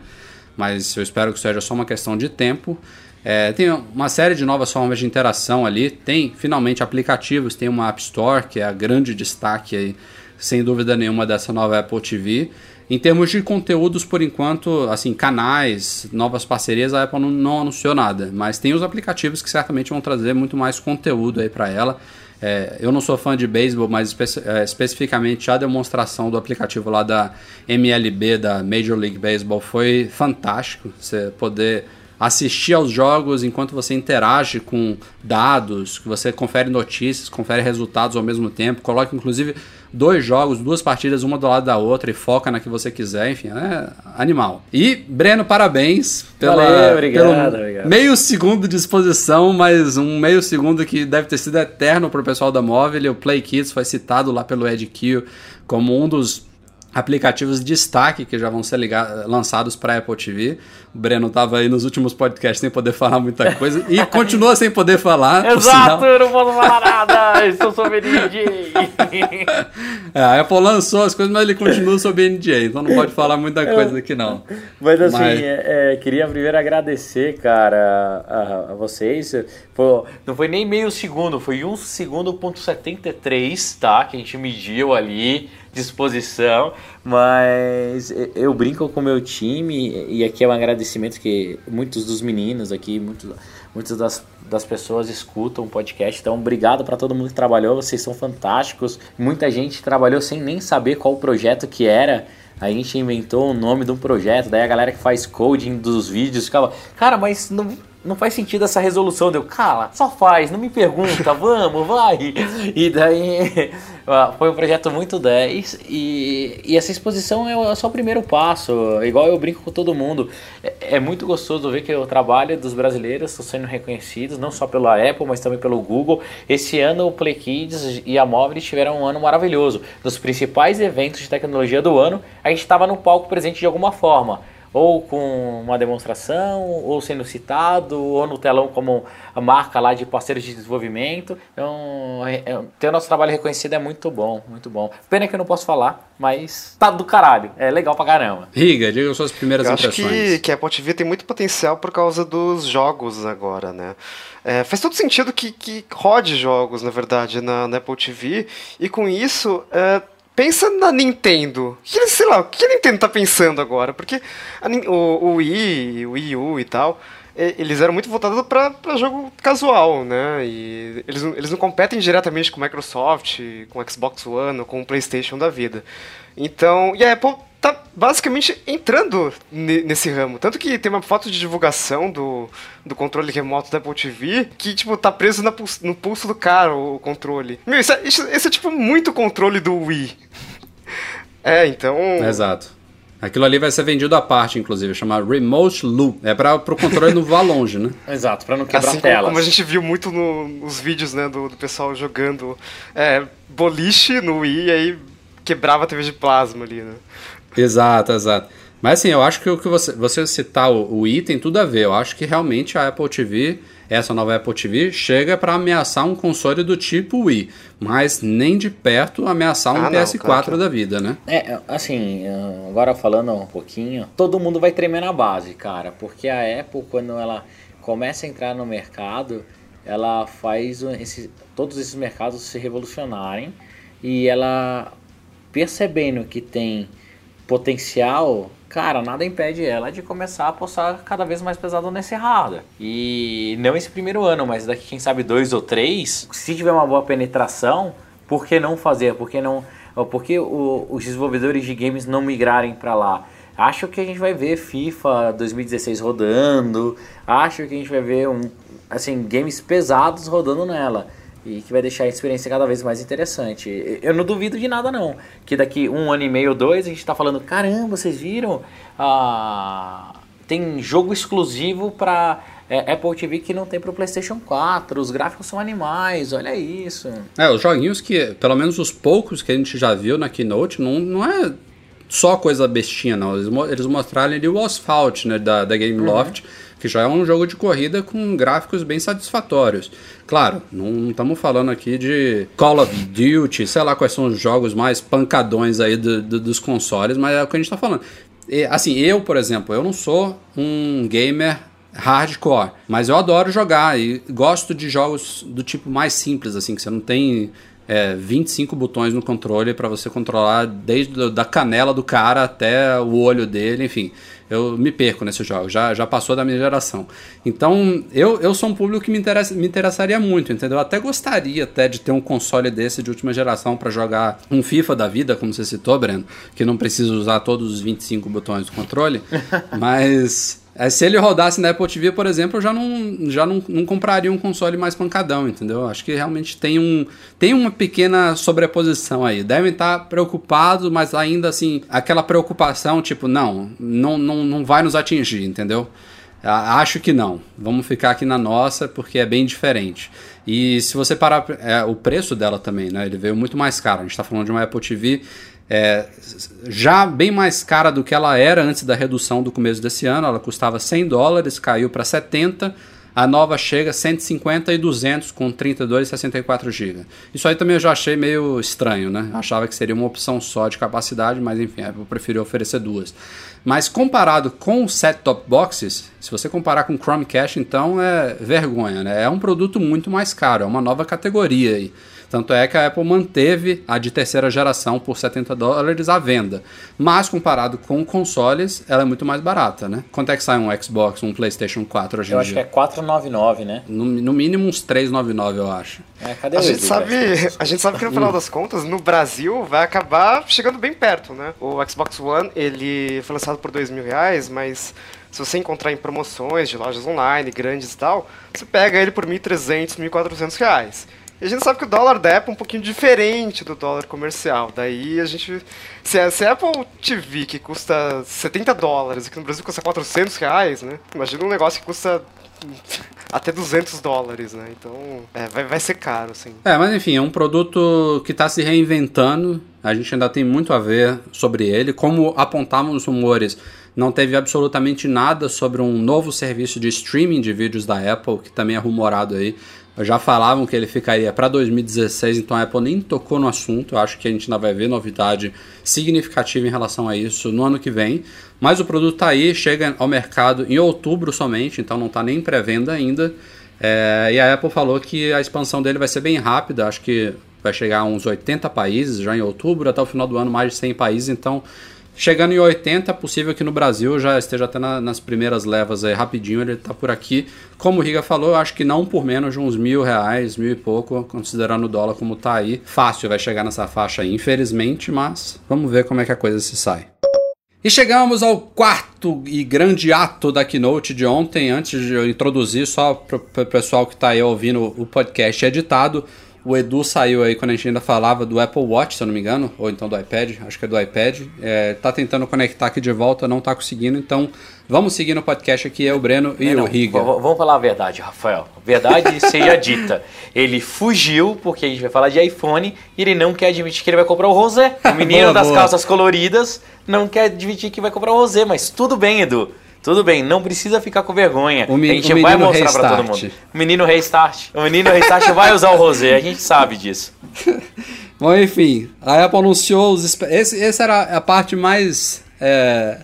mas eu espero que seja só uma questão de tempo. É, tem uma série de novas formas de interação ali. Tem finalmente aplicativos, tem uma App Store, que é a grande destaque aí, sem dúvida nenhuma, dessa nova Apple TV. Em termos de conteúdos, por enquanto, assim, canais, novas parcerias, a Apple não, não anunciou nada. Mas tem os aplicativos que certamente vão trazer muito mais conteúdo aí para ela. É, eu não sou fã de beisebol, mas espe é, especificamente a demonstração do aplicativo lá da MLB, da Major League Baseball, foi fantástico. Você poder assistir aos jogos enquanto você interage com dados, que você confere notícias, confere resultados ao mesmo tempo, coloca inclusive dois jogos, duas partidas, uma do lado da outra e foca na que você quiser, enfim, é animal. E, Breno, parabéns pela, Valeu, obrigado, pelo obrigado. meio segundo de exposição, mas um meio segundo que deve ter sido eterno para o pessoal da Móvel. O Play Kids foi citado lá pelo Ed Kill como um dos aplicativos de destaque que já vão ser lançados para Apple TV. O Breno estava aí nos últimos podcasts sem poder falar muita coisa e continua sem poder falar. Exato, eu não posso falar nada, estou sob NDA. é, a Apple lançou as coisas, mas ele continua sob NDA, então não pode falar muita coisa aqui não. Mas assim, mas... É, é, queria primeiro agradecer, cara, a, a vocês. Não foi nem meio segundo, foi um segundo ponto 73, tá? Que a gente mediu ali disposição, mas eu brinco com o meu time e aqui é um agradecimento que muitos dos meninos aqui, muitos, muitas das, das pessoas escutam o podcast, então obrigado para todo mundo que trabalhou, vocês são fantásticos. Muita gente trabalhou sem nem saber qual projeto que era. A gente inventou o nome de um projeto, daí a galera que faz coding dos vídeos ficava, cara, mas não não faz sentido essa resolução. Deu, cala, só faz, não me pergunta, vamos, vai. E daí foi um projeto muito 10 e, e essa exposição é só o primeiro passo. Igual eu brinco com todo mundo, é, é muito gostoso ver que o trabalho dos brasileiros está sendo reconhecidos, não só pela Apple, mas também pelo Google. Esse ano o Play Kids e a Móvel tiveram um ano maravilhoso. Nos principais eventos de tecnologia do ano, a gente estava no palco presente de alguma forma ou com uma demonstração, ou sendo citado, ou no telão como a marca lá de parceiros de desenvolvimento. Então, é, é, ter o nosso trabalho reconhecido é muito bom, muito bom. Pena que eu não posso falar, mas tá do caralho. É legal pra caramba. Riga, diga suas primeiras eu impressões. Acho que, que a Apple TV tem muito potencial por causa dos jogos agora, né? É, faz todo sentido que, que rode jogos, na verdade, na, na Apple TV, e com isso é, Pensa na Nintendo. Que, sei lá, o que a Nintendo tá pensando agora? Porque a, o, o Wii, o Wii U e tal, eles eram muito voltados para jogo casual, né? E eles, eles não competem diretamente com Microsoft, com Xbox One ou com o PlayStation da vida. Então, e a Apple tá basicamente entrando nesse ramo. Tanto que tem uma foto de divulgação do, do controle remoto da Apple TV que, tipo, tá preso na, no pulso do cara o controle. Meu, isso é, isso, isso é tipo muito controle do Wii. É, então. Exato. Aquilo ali vai ser vendido à parte, inclusive, chama Remote Loop. É para o controle não voar longe, né? Exato, para não quebrar assim telas. Como, como a gente viu muito no, nos vídeos, né, do, do pessoal jogando é, boliche no Wii e aí quebrava a TV de plasma ali, né? Exato, exato. Mas assim, eu acho que o que você, você citar o, o item tudo a ver. Eu acho que realmente a Apple TV, essa nova Apple TV, chega para ameaçar um console do tipo Wii, mas nem de perto ameaçar um ah, PS4 claro. da vida, né? É, assim, agora falando um pouquinho, todo mundo vai tremer na base, cara, porque a Apple, quando ela começa a entrar no mercado, ela faz esse, todos esses mercados se revolucionarem e ela percebendo que tem potencial, cara, nada impede ela de começar a apostar cada vez mais pesado nesse hardware. E não esse primeiro ano, mas daqui, quem sabe, dois ou três, se tiver uma boa penetração, por que não fazer? Por que não. Por que o, os desenvolvedores de games não migrarem para lá? Acho que a gente vai ver FIFA 2016 rodando, acho que a gente vai ver um, assim, games pesados rodando nela e que vai deixar a experiência cada vez mais interessante. Eu não duvido de nada não, que daqui um ano e meio, dois, a gente está falando, caramba, vocês viram? Ah, tem jogo exclusivo para é, Apple TV que não tem para o PlayStation 4, os gráficos são animais, olha isso. É, os joguinhos que, pelo menos os poucos que a gente já viu na Keynote, não, não é só coisa bestinha não, eles, eles mostraram ali o Asphalt, né, da, da Game Loft, uhum que já é um jogo de corrida com gráficos bem satisfatórios. Claro, não estamos falando aqui de Call of Duty, sei lá quais são os jogos mais pancadões aí do, do, dos consoles, mas é o que a gente está falando. E, assim, eu, por exemplo, eu não sou um gamer hardcore, mas eu adoro jogar e gosto de jogos do tipo mais simples, assim, que você não tem é, 25 botões no controle para você controlar desde da canela do cara até o olho dele, enfim eu me perco nesse jogo, já, já passou da minha geração. Então, eu, eu sou um público que me, interessa, me interessaria muito, entendeu? Eu até gostaria até de ter um console desse de última geração para jogar um FIFA da vida, como você citou, Breno, que não precisa usar todos os 25 botões do controle, mas é, se ele rodasse na Apple TV, por exemplo, eu já não, já não, não compraria um console mais pancadão, entendeu? Acho que realmente tem, um, tem uma pequena sobreposição aí. Devem estar preocupados, mas ainda assim, aquela preocupação, tipo, não, não, não, não vai nos atingir, entendeu? Acho que não. Vamos ficar aqui na nossa, porque é bem diferente. E se você parar, é, o preço dela também, né? Ele veio muito mais caro. A gente está falando de uma Apple TV é, já bem mais cara do que ela era antes da redução do começo desse ano. Ela custava 100 dólares, caiu para 70. A nova chega a 150 e 200 com 32 e 64 GB. Isso aí também eu já achei meio estranho, né? Achava que seria uma opção só de capacidade, mas enfim, eu preferi oferecer duas. Mas comparado com set-top boxes, se você comparar com Chromecast, então é vergonha, né? É um produto muito mais caro, é uma nova categoria aí. Tanto é que a Apple manteve a de terceira geração por 70 dólares à venda. Mas comparado com consoles, ela é muito mais barata, né? Quanto é que sai um Xbox, um PlayStation 4 hoje em dia? Eu acho que é 499, né? No, no mínimo uns 399, eu acho. É, cadê a gente sabe, A gente sabe que no final das contas, no Brasil, vai acabar chegando bem perto, né? O Xbox One, ele foi lançado por 2 mil reais, mas se você encontrar em promoções de lojas online, grandes e tal, você pega ele por 1.300, 1.400 reais. E a gente sabe que o dólar da Apple é um pouquinho diferente do dólar comercial. Daí a gente. Se a, se a Apple TV que custa 70 dólares, aqui no Brasil custa 400 reais, né? Imagina um negócio que custa até 200 dólares, né? Então, é, vai, vai ser caro, assim. É, mas enfim, é um produto que está se reinventando. A gente ainda tem muito a ver sobre ele. Como apontavam os rumores, não teve absolutamente nada sobre um novo serviço de streaming de vídeos da Apple, que também é rumorado aí já falavam que ele ficaria para 2016, então a Apple nem tocou no assunto. Eu acho que a gente ainda vai ver novidade significativa em relação a isso no ano que vem. Mas o produto está aí, chega ao mercado em outubro somente, então não está nem pré-venda ainda. É, e a Apple falou que a expansão dele vai ser bem rápida, acho que vai chegar a uns 80 países já em outubro, até o final do ano mais de 100 países, então Chegando em 80, é possível que no Brasil já esteja até na, nas primeiras levas aí, rapidinho, ele está por aqui. Como o Riga falou, eu acho que não por menos de uns mil reais, mil e pouco, considerando o dólar como está aí. Fácil vai chegar nessa faixa aí, infelizmente, mas vamos ver como é que a coisa se sai. E chegamos ao quarto e grande ato da keynote de ontem. Antes de eu introduzir, só para o pessoal que está aí ouvindo o podcast editado, o Edu saiu aí quando a gente ainda falava do Apple Watch, se eu não me engano, ou então do iPad, acho que é do iPad. É, tá tentando conectar aqui de volta, não tá conseguindo, então vamos seguir no podcast aqui, é o Breno e o Riga. Vamos falar a verdade, Rafael. Verdade seja dita. Ele fugiu, porque a gente vai falar de iPhone, e ele não quer admitir que ele vai comprar o Rosé. O menino boa, das boa. calças coloridas não quer admitir que vai comprar o Rosé, mas tudo bem, Edu. Tudo bem, não precisa ficar com vergonha. O, a gente vai mostrar para todo mundo. O menino restart. O menino restart vai usar o rosé, a gente sabe disso. Bom, enfim, a Apple anunciou os. Esse, essa era a parte mais é,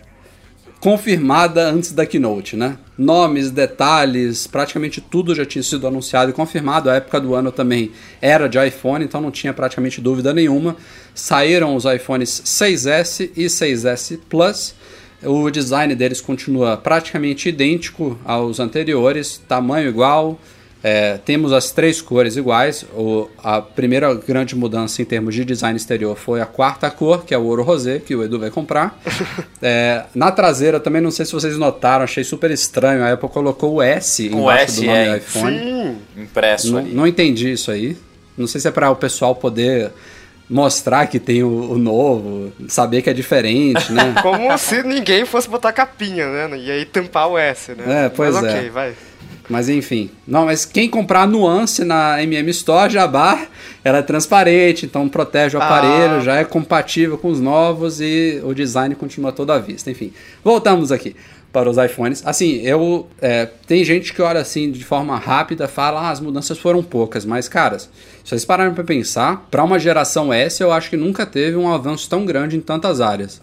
confirmada antes da keynote, né? Nomes, detalhes, praticamente tudo já tinha sido anunciado e confirmado. A época do ano também era de iPhone, então não tinha praticamente dúvida nenhuma. Saíram os iPhones 6S e 6S Plus o design deles continua praticamente idêntico aos anteriores, tamanho igual, é, temos as três cores iguais. O, a primeira grande mudança em termos de design exterior foi a quarta cor, que é o ouro rosé, que o Edu vai comprar. é, na traseira também, não sei se vocês notaram, achei super estranho. A Apple colocou o S o embaixo S, do nome é, iPhone. Sim, impresso não, ali. Não entendi isso aí. Não sei se é para o pessoal poder mostrar que tem o, o, novo, saber que é diferente, né? Como se ninguém fosse botar capinha, né? E aí tampar o S, né? É, pois mas, é. ok, vai. Mas enfim. Não, mas quem comprar nuance na MM Store, Jabá, ela é transparente, então protege o aparelho, ah. já é compatível com os novos e o design continua toda à vista. Enfim, voltamos aqui para os iPhones. Assim, eu é, tem gente que olha assim de forma rápida, fala, ah, as mudanças foram poucas, mas caras, se vocês pararem para pensar, para uma geração S, eu acho que nunca teve um avanço tão grande em tantas áreas.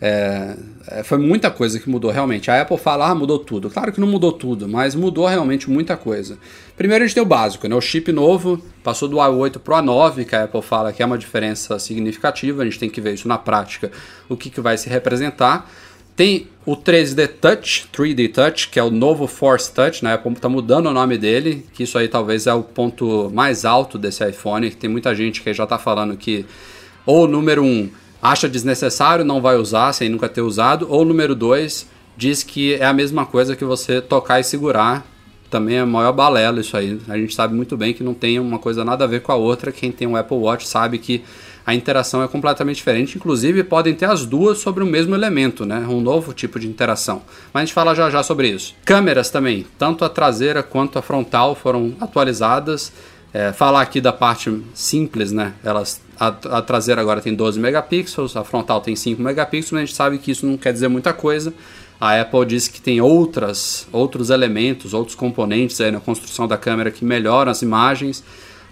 É, é, foi muita coisa que mudou realmente. A Apple fala, ah, mudou tudo. Claro que não mudou tudo, mas mudou realmente muita coisa. Primeiro a gente tem o básico, né? O chip novo passou do A8 para o A9, que a Apple fala que é uma diferença significativa. A gente tem que ver isso na prática, o que, que vai se representar. Tem o 3D Touch, 3D Touch, que é o novo Force Touch, né? A Apple está mudando o nome dele, que isso aí talvez é o ponto mais alto desse iPhone. Tem muita gente que já está falando que ou número 1 um, acha desnecessário, não vai usar sem nunca ter usado, ou número 2 diz que é a mesma coisa que você tocar e segurar. Também é maior balela isso aí. A gente sabe muito bem que não tem uma coisa nada a ver com a outra. Quem tem um Apple Watch sabe que a interação é completamente diferente. Inclusive, podem ter as duas sobre o mesmo elemento, né? Um novo tipo de interação. Mas a gente fala já já sobre isso. Câmeras também, tanto a traseira quanto a frontal foram atualizadas. É, falar aqui da parte simples, né? Elas, a, a, traseira agora tem 12 megapixels, a frontal tem 5 megapixels, mas a gente sabe que isso não quer dizer muita coisa. A Apple disse que tem outras, outros elementos, outros componentes aí na construção da câmera que melhoram as imagens.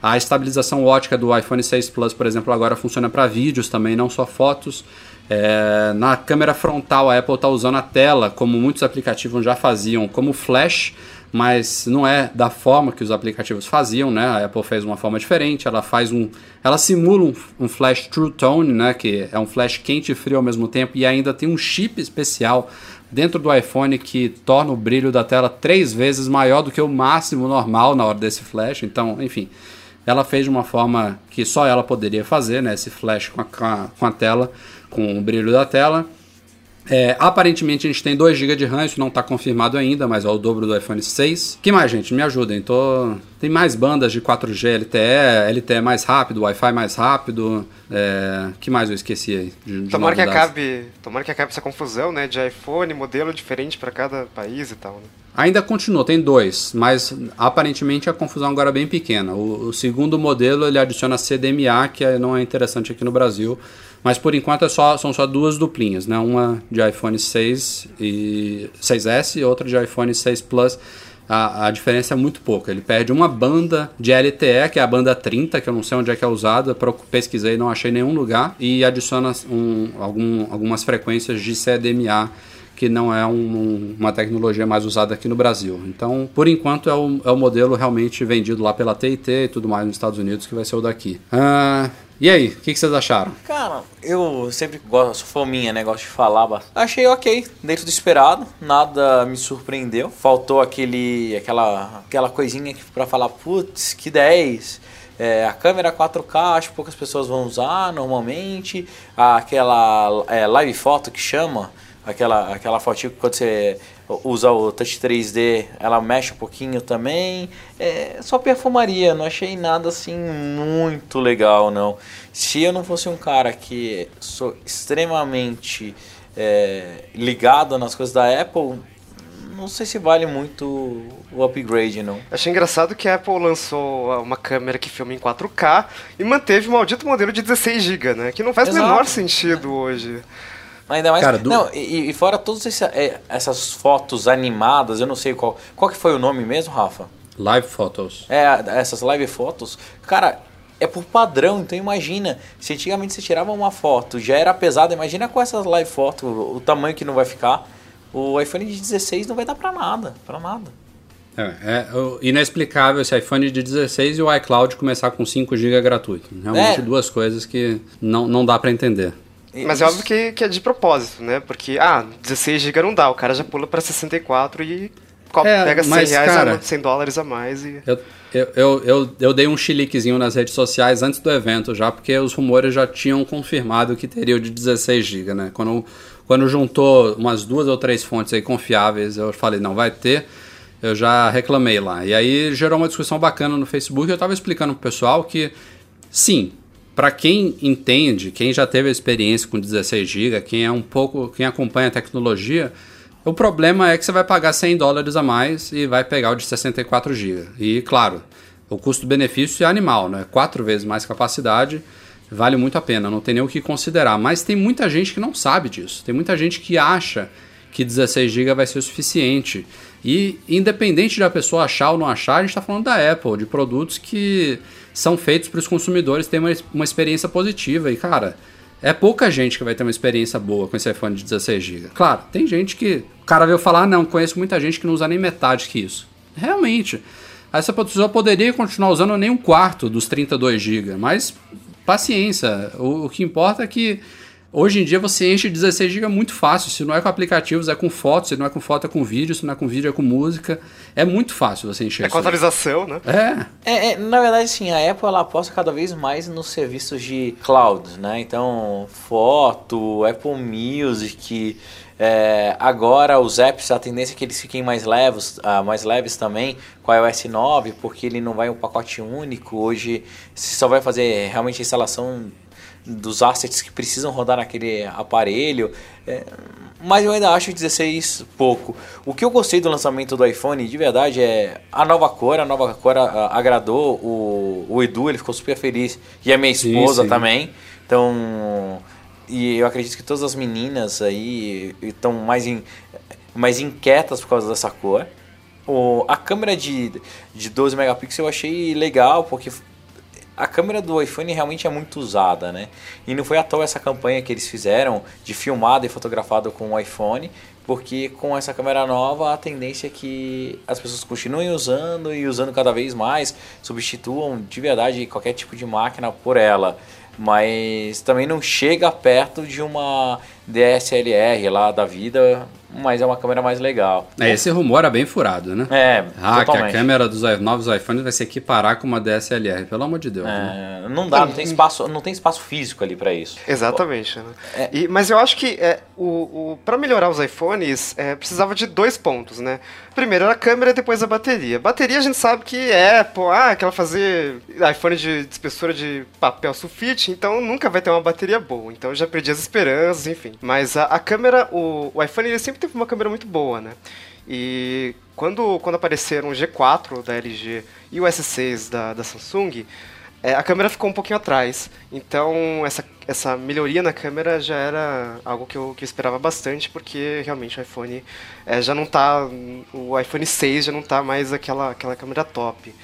A estabilização ótica do iPhone 6 Plus, por exemplo, agora funciona para vídeos também, não só fotos. É, na câmera frontal, a Apple está usando a tela, como muitos aplicativos já faziam, como flash, mas não é da forma que os aplicativos faziam, né? A Apple fez uma forma diferente, ela faz um, ela simula um, um, flash True Tone, né? Que é um flash quente e frio ao mesmo tempo e ainda tem um chip especial dentro do iPhone que torna o brilho da tela três vezes maior do que o máximo normal na hora desse flash. Então, enfim, ela fez de uma forma que só ela poderia fazer, né? Esse flash com a, com a, tela, com o brilho da tela. É, aparentemente a gente tem 2 GB de RAM, isso não está confirmado ainda, mas é o dobro do iPhone 6. que mais, gente? Me ajudem. Tô... Tem mais bandas de 4G LTE, LTE mais rápido, Wi-Fi mais rápido. É... que mais eu esqueci aí? De, de tomara, que acabe, tomara que acabe essa confusão, né? De iPhone, modelo diferente para cada país e tal, né? Ainda continua, tem dois, mas aparentemente a confusão agora é bem pequena. O, o segundo modelo ele adiciona CDMA, que é, não é interessante aqui no Brasil. Mas por enquanto é só, são só duas duplinhas, né? Uma de iPhone 6 e 6S e outra de iPhone 6 Plus. A, a, diferença é muito pouca. Ele perde uma banda de LTE, que é a banda 30, que eu não sei onde é que é usada, pesquisei e não achei nenhum lugar, e adiciona um, algum, algumas frequências de CDMA que não é um, uma tecnologia mais usada aqui no Brasil. Então, por enquanto, é o, é o modelo realmente vendido lá pela TIT e tudo mais nos Estados Unidos que vai ser o daqui. Uh, e aí, o que, que, vocês acharam? Cara, eu sempre gosto, sou fominha, né? Gosto de falar. Achei ok, dentro do esperado, nada me surpreendeu. Faltou aquele, aquela, aquela coisinha para falar, putz, que 10. É, a câmera 4K, acho que poucas pessoas vão usar normalmente. Aquela é, live foto que chama, aquela, aquela fotinho que quando você usa o Touch 3D, ela mexe um pouquinho também. É só perfumaria, não achei nada assim muito legal, não. Se eu não fosse um cara que sou extremamente é, ligado nas coisas da Apple, não sei se vale muito o upgrade, não. Achei engraçado que a Apple lançou uma câmera que filma em 4K e manteve o maldito modelo de 16GB, né? Que não faz o menor sentido hoje. Ainda mais. Cara, do... Não, e, e, fora todas essa, é, essas fotos animadas, eu não sei qual. Qual que foi o nome mesmo, Rafa? Live Photos. É, essas live fotos. Cara, é por padrão, então imagina. Se antigamente você tirava uma foto, já era pesada, imagina com essas live fotos, o, tamanho que não vai ficar. O iPhone de 16 não vai dar pra nada, pra nada. É, é inexplicável esse iPhone de 16 e o iCloud começar com 5 GB gratuito. Realmente é. duas coisas que não, não dá para entender. Mas é óbvio que, que é de propósito, né? Porque, ah, 16 GB não dá, o cara já pula para 64 e é, pega 100 mas, reais, cara, 100 dólares a mais e... Eu, eu, eu, eu, dei um chiliquezinho nas redes sociais antes do evento já, porque os rumores já tinham confirmado que teria o de 16 GB, né? Quando, quando juntou umas duas ou três fontes aí confiáveis, eu falei, não, vai ter eu já reclamei lá. E aí gerou uma discussão bacana no Facebook. Eu estava explicando pro pessoal que, sim, para quem entende, quem já teve a experiência com 16 GB, quem é um pouco, quem acompanha a tecnologia, o problema é que você vai pagar 100 dólares a mais e vai pegar o de 64 GB. E claro, o custo-benefício é animal, né? Quatro vezes mais capacidade, vale muito a pena, não tem nem o que considerar. Mas tem muita gente que não sabe disso. Tem muita gente que acha que 16 GB vai ser o suficiente. E independente de a pessoa achar ou não achar, a gente está falando da Apple, de produtos que são feitos para os consumidores terem uma, uma experiência positiva. E, cara, é pouca gente que vai ter uma experiência boa com esse iPhone de 16 GB. Claro, tem gente que. O cara veio falar, ah, não, conheço muita gente que não usa nem metade que isso. Realmente. Essa pessoa poderia continuar usando nem um quarto dos 32 GB, mas paciência. O, o que importa é que Hoje em dia você enche 16 GB muito fácil. Se não é com aplicativos, é com fotos. Se não é com foto, é com vídeo. Se não é com vídeo, é com música. É muito fácil você encher. É com atualização, né? É. É, é. Na verdade, sim, a Apple ela aposta cada vez mais nos serviços de cloud, né? Então, foto, Apple Music. É, agora os apps, a tendência é que eles fiquem mais leves, uh, mais leves também com a iOS 9, porque ele não vai um pacote único. Hoje você só vai fazer realmente a instalação dos assets que precisam rodar naquele aparelho. É, mas eu ainda acho o 16 pouco. O que eu gostei do lançamento do iPhone, de verdade, é a nova cor. A nova cor agradou o, o Edu, ele ficou super feliz. E a minha esposa sim, sim. também. Então, e eu acredito que todas as meninas aí estão mais, in, mais inquietas por causa dessa cor. O, a câmera de, de 12 megapixels eu achei legal, porque a câmera do iPhone realmente é muito usada, né? E não foi à toa essa campanha que eles fizeram de filmado e fotografado com o iPhone, porque com essa câmera nova a tendência é que as pessoas continuem usando e usando cada vez mais, substituam de verdade qualquer tipo de máquina por ela. Mas também não chega perto de uma DSLR lá da vida, mas é uma câmera mais legal. É, esse rumor é bem furado, né? É, Ah, totalmente. que a câmera dos novos iPhones vai se equiparar com uma DSLR, pelo amor de Deus. É, né? Não dá, não tem espaço, não tem espaço físico ali para isso. Exatamente. Né? É. E, mas eu acho que é, o, o para melhorar os iPhones é, precisava de dois pontos, né? Primeiro era a câmera e depois a bateria. Bateria a gente sabe que é, pô, ah, aquela fazer iPhone de, de espessura de papel sulfite, então nunca vai ter uma bateria boa. Então eu já perdi as esperanças, enfim. Mas a, a câmera, o, o iPhone ele sempre teve uma câmera muito boa, né? E quando, quando apareceram o G4 da LG e o S6 da, da Samsung, é, a câmera ficou um pouquinho atrás. Então, essa, essa melhoria na câmera já era algo que eu, que eu esperava bastante, porque realmente o iPhone é, já não tá. O iPhone 6 já não tá mais aquela, aquela câmera top.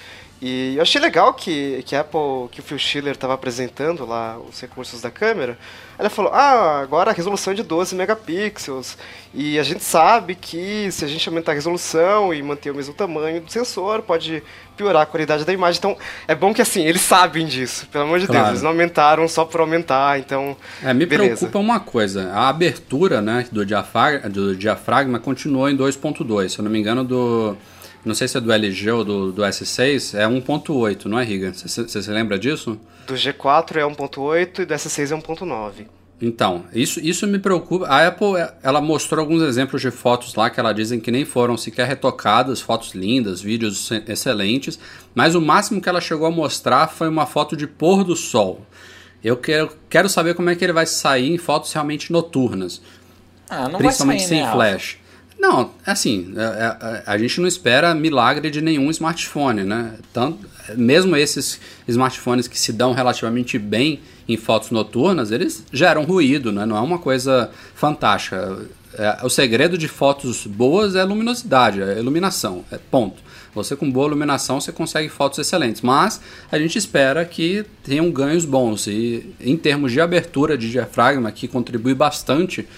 E eu achei legal que, que a Apple, que o Phil Schiller estava apresentando lá os recursos da câmera. Ela falou: ah, agora a resolução é de 12 megapixels. E a gente sabe que se a gente aumentar a resolução e manter o mesmo tamanho do sensor, pode piorar a qualidade da imagem. Então é bom que assim, eles sabem disso, pelo amor de claro. Deus. Eles não aumentaram só por aumentar, então. É, me beleza. preocupa uma coisa: a abertura né, do, diafragma, do diafragma continuou em 2,2. Se eu não me engano, do não sei se é do LG ou do, do S6, é 1.8, não é, Riga? Você se lembra disso? Do G4 é 1.8 e do S6 é 1.9. Então, isso, isso me preocupa. A Apple, ela mostrou alguns exemplos de fotos lá que ela dizem que nem foram sequer retocadas, fotos lindas, vídeos excelentes, mas o máximo que ela chegou a mostrar foi uma foto de pôr do sol. Eu quero, quero saber como é que ele vai sair em fotos realmente noturnas. Ah, principalmente sair, sem né, flash. Não, assim, a, é, a, é, a, gente não espera milagre de nenhum smartphone, né? Tanto, mesmo esses smartphones que se dão relativamente bem em fotos noturnas, eles geram ruído, né? Não é uma coisa fantástica. É, o segredo de fotos boas é a luminosidade, é a iluminação, é ponto. Você com boa iluminação você consegue fotos excelentes, mas a gente espera que tenham ganhos bons e em termos de abertura de diafragma que contribui bastante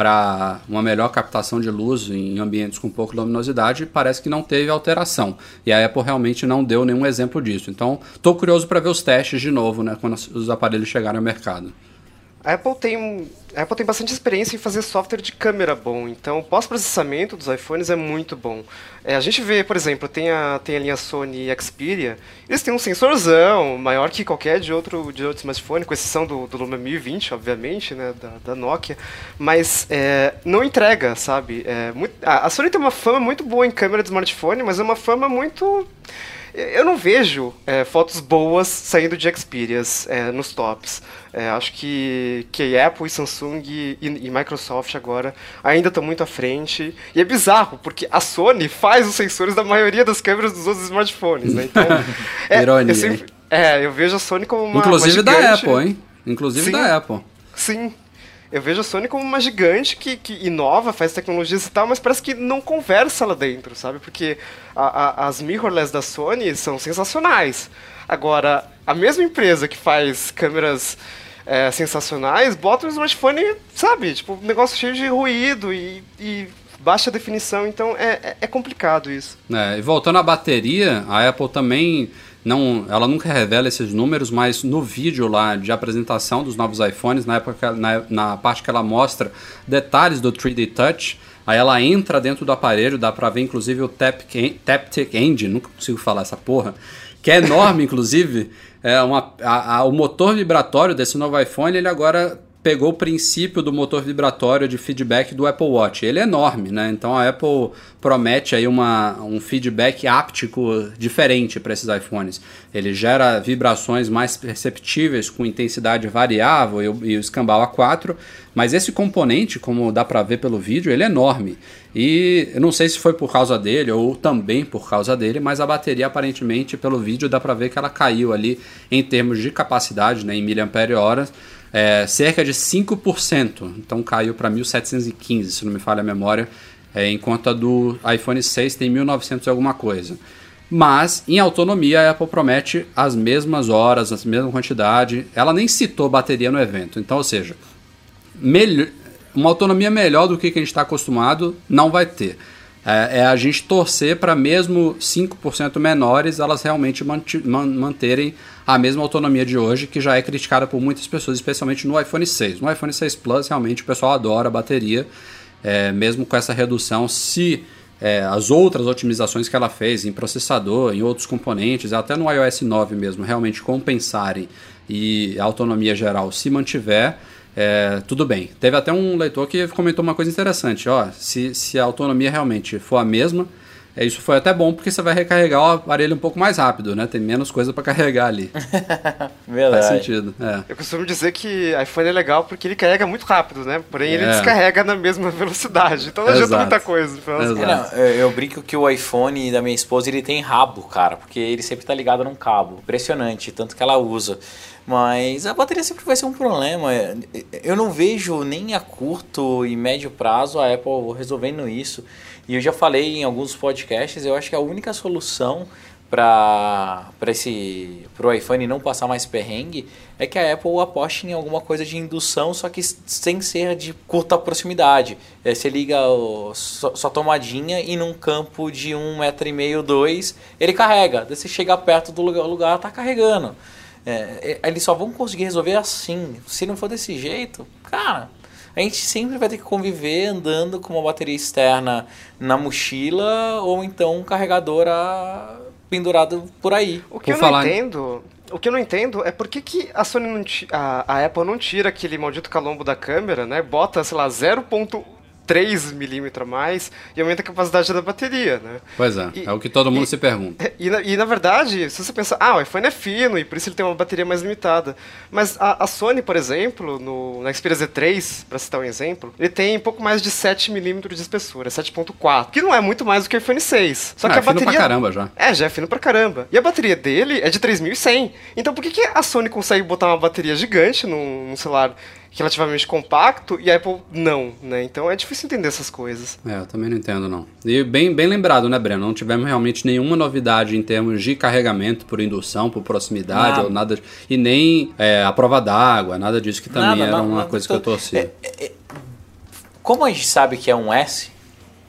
para uma melhor captação de luz em ambientes com pouca luminosidade, parece que não teve alteração. E a Apple realmente não deu nenhum exemplo disso. Então, estou curioso para ver os testes de novo, né, quando os aparelhos chegarem ao mercado. A Apple tem a Apple tem bastante experiência em fazer software de câmera bom, então o pós-processamento dos iPhones é muito bom. É, a gente vê, por exemplo, tem a, tem a linha Sony Xperia, eles têm um sensorzão maior que qualquer de outro, de outro smartphone, com exceção do, do Lumia 1020, obviamente, né, da, da Nokia, mas é, não entrega, sabe? É, muito, a, a Sony tem uma fama muito boa em câmera de smartphone, mas é uma fama muito eu não vejo é, fotos boas saindo de Xperias é, nos tops. É, acho que, que Apple e Samsung e, e, Microsoft agora ainda estão muito à frente. E é bizarro, porque a Sony faz os sensores da maioria das câmeras dos outros smartphones, né? Então, é, Ironia. Eu sempre, é, eu vejo a Sony como uma. Inclusive uma da Apple, hein? Inclusive sim, da Apple. Sim, eu vejo a Sony como uma gigante que, que inova, faz tecnologias e tal, mas parece que não conversa lá dentro, sabe? Porque a, a, as mirrorless da Sony são sensacionais. Agora, a mesma empresa que faz câmeras é, sensacionais bota um smartphone, sabe? Tipo, negócio cheio de ruído e, e baixa definição, então é, é, é complicado isso. É, e voltando à bateria, a Apple também não, ela nunca revela esses números, mas no vídeo lá de apresentação dos novos iPhones, na, época, na, na parte que ela mostra detalhes do 3D Touch, aí ela entra dentro do aparelho, dá pra ver inclusive o Taptic Engine, nunca consigo falar essa porra, que é enorme inclusive, é uma, a, a, o motor vibratório desse novo iPhone, ele agora pegou o princípio do motor vibratório de feedback do Apple Watch. Ele é enorme, né? Então a Apple promete aí uma, um feedback áptico diferente para esses iPhones. Ele gera vibrações mais perceptíveis com intensidade variável e, e o escambau A4, mas esse componente, como dá para ver pelo vídeo, ele é enorme. E eu não sei se foi por causa dele ou também por causa dele, mas a bateria aparentemente pelo vídeo dá para ver que ela caiu ali em termos de capacidade, né, em mAh é, cerca de 5%. Então caiu para 1715, se não me falha a memória, é, enquanto a do iPhone 6 tem 1900 e alguma coisa. Mas em autonomia a Apple promete as mesmas horas, a mesma quantidade. Ela nem citou bateria no evento. Então, ou seja, uma autonomia melhor do que, que a gente está acostumado não vai ter. É, é, a gente torcer para mesmo 5% menores elas realmente manterem a mesma autonomia de hoje, que já é criticada por muitas pessoas, especialmente no iPhone 6. No iPhone 6 Plus, realmente o pessoal adora a bateria, é, mesmo com essa redução, se é, as outras otimizações que ela fez em processador, em outros componentes, até no iOS 9 mesmo, realmente compensarem e a autonomia geral se mantiver, é, tudo bem. Teve até um leitor que comentou uma coisa interessante, ó, se, se a autonomia realmente for a mesma, É, Isso foi até bom porque você vai recarregar o aparelho um pouco mais rápido, né? Tem menos coisa para carregar ali. Verdade. Faz sentido. É. Eu costumo dizer que iPhone é legal porque ele carrega muito rápido, né? Porém, ele É. descarrega na mesma velocidade. Então não adianta muita coisa. não, eu, eu brinco que o iPhone da minha esposa ele tem rabo, cara, porque ele sempre tá ligado num cabo. Impressionante, tanto que ela usa. Mas a bateria sempre vai ser um problema. Eu não vejo nem a curto e médio prazo a Apple resolvendo isso. E eu já falei em alguns podcasts, eu acho que a única solução para esse pro iPhone não passar mais perrengue é que a Apple aposte em alguma coisa de indução, só que sem ser de curta proximidade. É, você liga o, sua, sua tomadinha e num campo de um metro e meio, dois, ele carrega. Você chega perto do lugar, lugar tá carregando. É, é, eles só vão conseguir resolver assim. Se não for desse jeito, cara, a gente sempre vai ter que conviver andando com uma bateria externa na mochila ou então um carregador ah, pendurado por aí. O que Por eu não falar em- entendo. O que eu não entendo é por que, que a Sony não a, a Apple não tira aquele maldito calombo da câmera, né? Bota, sei lá, 0.3 milímetro a mais e aumenta a capacidade da bateria, né? Pois é, E- é o que todo mundo e- se pergunta. E na, e na verdade, se você pensar, ah, o iPhone é fino e por isso ele tem uma bateria mais limitada. Mas a, a Sony, por exemplo, no, na Xperia Z3, para citar um exemplo, ele tem pouco mais de 7mm de espessura, 7.4, que não é muito mais do que o iPhone 6. Só Ah, que é a fino bateria pra caramba já. é, já é fino pra caramba. E a bateria dele é de 3100. Então por que, que a Sony consegue botar uma bateria gigante num, num celular relativamente compacto e a Apple não, né? Então é difícil entender essas coisas. É, eu também não entendo, não. E bem, bem lembrado, né, Breno? Não tivemos realmente nenhuma novidade em termos de carregamento por indução, por proximidade, Nada. ou nada. E nem é, a prova d'água, nada disso, que também Nada, era não, uma não, coisa tô- que eu torcia. é, é, como a gente sabe que é um S,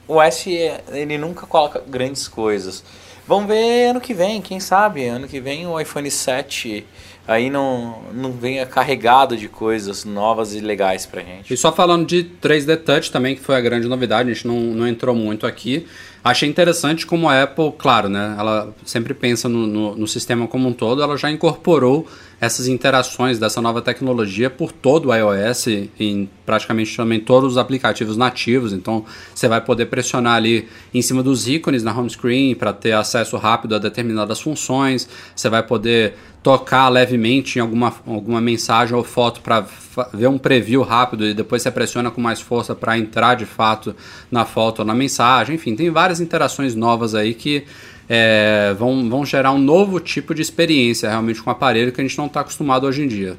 o S é- ele nunca coloca grandes coisas. Vamos ver ano que vem, quem sabe? Ano que vem o iPhone 7 aí não, não venha carregado de coisas novas e legais pra gente. E só falando de 3D Touch também, que foi a grande novidade, a gente não, não entrou muito aqui. Achei interessante como a Apple, claro, né? Ela sempre pensa no, no, no sistema como um todo, ela já incorporou essas interações dessa nova tecnologia por todo o iOS, em praticamente também todos os aplicativos nativos. Então você vai poder pressionar ali em cima dos ícones na home screen para ter acesso rápido a determinadas funções. Você vai poder tocar levemente em alguma, alguma mensagem ou foto para ver um preview rápido e depois você pressiona com mais força para entrar de fato na foto ou na mensagem. Enfim, tem várias interações novas aí que é, vão, vão gerar um novo tipo de experiência realmente com o aparelho que a gente não está acostumado hoje em dia.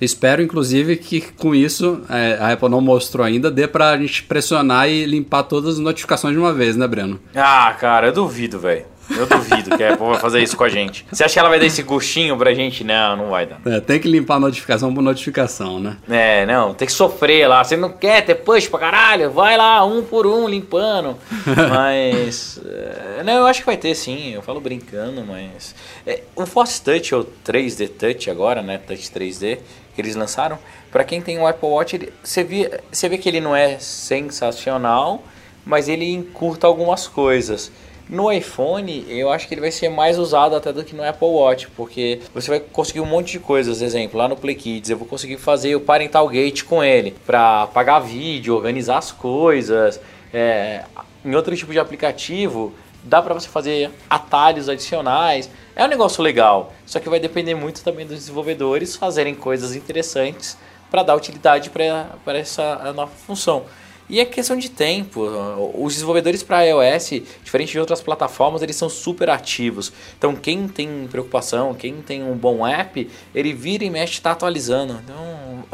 Espero, inclusive, que com isso, é, a Apple não mostrou ainda, dê pra gente pressionar e limpar todas as notificações de uma vez, né, Breno? Ah, cara, eu duvido, velho. Eu duvido que a Apple vai fazer isso com a gente. Você acha que ela vai dar esse gostinho pra gente? Não, não vai dar. É, tem que limpar notificação por notificação, né? É, não, tem que sofrer lá. Você não quer ter push pra caralho? Vai lá, um por um, limpando. Mas. é, não, eu acho que vai ter sim. Eu falo brincando, mas. é, o Force Touch, ou 3D Touch agora, né? Touch 3D, que eles lançaram. Pra quem tem o Apple Watch, você vê, você vê que ele não é sensacional, mas ele encurta algumas coisas. No iPhone, eu acho que ele vai ser mais usado até do que no Apple Watch, porque você vai conseguir um monte de coisas. Exemplo, lá no Play Kids, eu vou conseguir fazer o Parental Gate com ele, para apagar vídeo, organizar as coisas. É, em outro tipo de aplicativo, dá para você fazer atalhos adicionais. É um negócio legal, só que vai depender muito também dos desenvolvedores fazerem coisas interessantes para dar utilidade para essa nova função. E é questão de tempo. Os desenvolvedores para iOS, diferente de outras plataformas, eles são super ativos. Então, quem tem preocupação, quem tem um bom app, ele vira e mexe está atualizando. Então,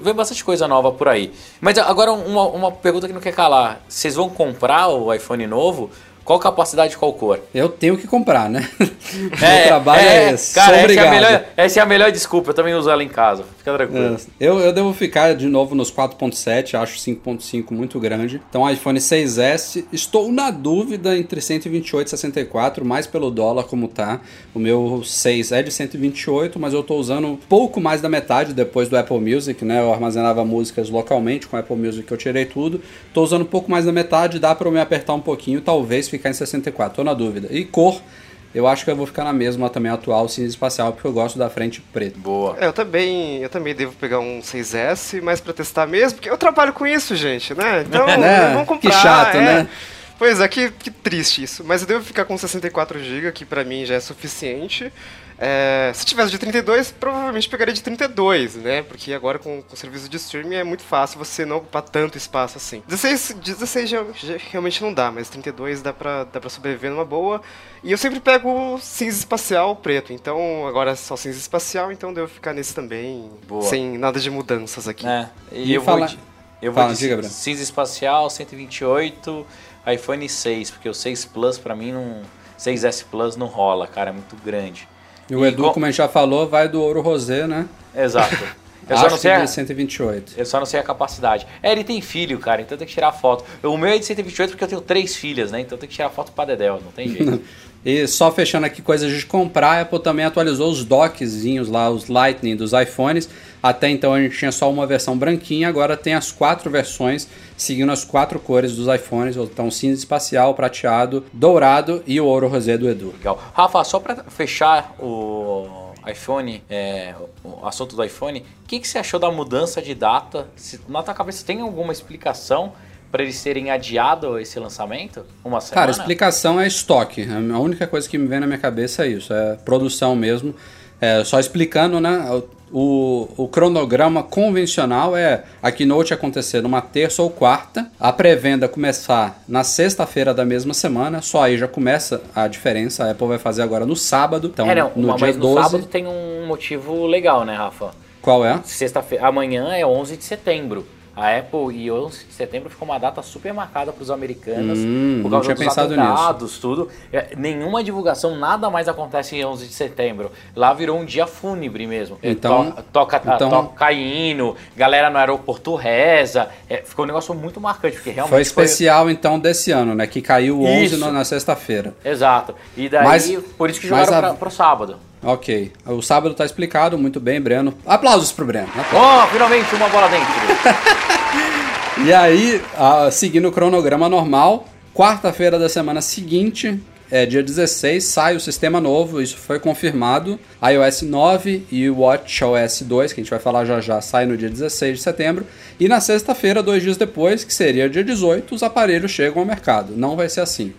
vê, bastante coisa nova por aí. Mas agora, uma, uma pergunta que não quer calar: vocês vão comprar o iPhone novo? Qual capacidade, qual cor? Eu tenho que comprar, né? Meu trabalho é, esse. Cara, essa é, melhor, essa é a melhor desculpa. Eu também uso ela em casa. Fica tranquilo. É, eu, eu devo ficar de novo nos 4.7, acho 5.5 muito grande. Então, iPhone 6S, estou na dúvida entre 128 e 64, mais pelo dólar como tá. O meu 6 é de 128, mas eu estou usando pouco mais da metade depois do Apple Music, né? Eu armazenava músicas localmente, com o Apple Music eu tirei tudo. Estou usando pouco mais da metade, dá para eu me apertar um pouquinho, talvez ficar em 64, tô na dúvida. E cor, eu acho que eu vou ficar na mesma também atual, cinza espacial, porque eu gosto da frente preta. Boa. É, eu também, eu também devo pegar um 6S, mas pra testar mesmo, porque eu trabalho com isso, gente, né? Então, Né? vamos comprar. Que chato, é. né? Pois é, que, que triste isso. Mas eu devo ficar com 64 GB, que pra mim já é suficiente. É, se tivesse de 32, provavelmente pegaria de 32, né? Porque agora com, com o serviço de streaming é muito fácil você não ocupar tanto espaço assim. 16, 16 já, já realmente não dá, mas 32 dá pra, dá pra sobreviver numa boa. E eu sempre pego cinza espacial preto, então agora é só cinza espacial, então devo ficar nesse também, Boa. sem nada de mudanças aqui. É, e, E eu fala- vou de, eu vou fala, de diga, Bruno. cinza espacial, 128, iPhone 6, porque o 6 Plus pra mim não 6S Plus não rola, cara, é muito grande. E o Edu, co- como a gente já falou, vai do ouro rosé, né? Exato. Eu só, Acho não que sei a, de 128. eu só não sei a capacidade. É, ele tem filho, cara, então tem que tirar foto. O meu é de 128 porque eu tenho três filhas, né? Então tem que tirar foto pra Dedéu, não tem jeito. E só fechando aqui coisas de comprar, a Apple também atualizou os dockzinhos lá, os Lightning dos iPhones. Até então a gente tinha só uma versão branquinha, agora tem as quatro versões, seguindo as quatro cores dos iPhones. Então cinza espacial, prateado, dourado e o ouro rosé do Edu. Legal. Rafa, só pra fechar o iPhone, é, o assunto do iPhone, o que, que você achou da mudança de data? Se, na tua cabeça tem alguma explicação para eles terem adiado esse lançamento? Uma semana? Cara, explicação é estoque. A única coisa que me vem na minha cabeça é isso, é produção mesmo. É, só explicando, né? O, o cronograma convencional é a keynote acontecer numa terça ou quarta, a pré-venda começar na sexta-feira da mesma semana, só aí já começa a diferença. A Apple vai fazer agora no sábado, então é, não, no mas dia no 12. sábado tem um motivo legal, né, Rafa? Qual é? Sexta-feira, amanhã é 11 de setembro. A Apple e 11 de setembro ficou uma data super marcada para os americanos Hum, por causa tinha dos pensado atentados, tudo. É, nenhuma divulgação, nada mais acontece em 11 de setembro. Lá virou um dia fúnebre mesmo. É, Então- to- toca, então- toca hino, galera no aeroporto reza. É, ficou um negócio muito marcante, porque realmente Foi especial então desse ano, né? Que caiu o 11 Isso. no- na sexta-feira. Exato. E daí, Mas- por isso que jogaram a- pra, pro sábado. Ok. O sábado tá explicado, muito bem, Breno. Aplausos pro Breno. Aplausos. Oh, finalmente uma bola dentro. E aí, seguindo o cronograma normal, quarta-feira da semana seguinte, é dia 16, sai o sistema novo, isso foi confirmado. iOS 9 e o WatchOS 2, que a gente vai falar já já, sai no dia 16 de setembro. E na sexta-feira, dois dias depois, que seria dia 18, os aparelhos chegam ao mercado. Não vai ser assim.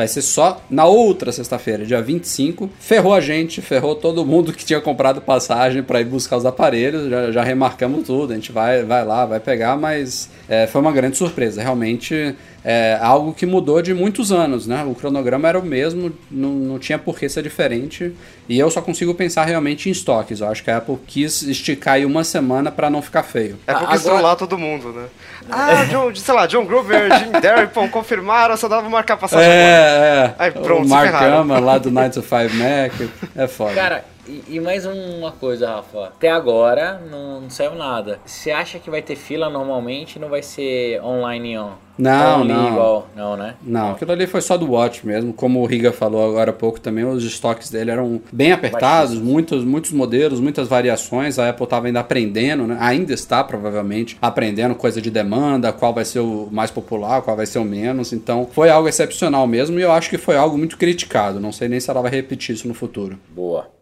Vai ser só na outra sexta-feira, dia 25. Ferrou a gente, ferrou todo mundo que tinha comprado passagem para ir buscar os aparelhos. Já, já remarcamos tudo. A gente vai, vai lá, vai pegar, mas é, foi uma grande surpresa. Realmente é algo que mudou de muitos anos, né? O cronograma era o mesmo, não, não tinha por que ser diferente. E eu só consigo pensar realmente em estoques. Eu acho que a Apple quis esticar aí uma semana para não ficar feio. É porque Agora- estrollar todo mundo, né? Ah, John, sei lá, John Gruber, Jim Darripon confirmaram, só dava marcar passagem agora. É, é. Aí, pronto, o Mark. Gama lá do 9 to 5 Mac. É foda. Cara, e, e mais uma coisa, Rafa. Até agora não, não saiu nada. Você acha que vai ter fila normalmente e não vai ser online on? Não, não. Igual. Não, né? Não, aquilo ali foi só do Watch mesmo. Como o Riga falou agora há pouco também, os estoques dele eram bem apertados, muitos, muitos modelos, muitas variações. A Apple estava ainda aprendendo, né? ainda está provavelmente aprendendo coisa de demanda, qual vai ser o mais popular, qual vai ser o menos. Então foi algo excepcional mesmo e eu acho que foi algo muito criticado. Não sei nem se ela vai repetir isso no futuro. Boa.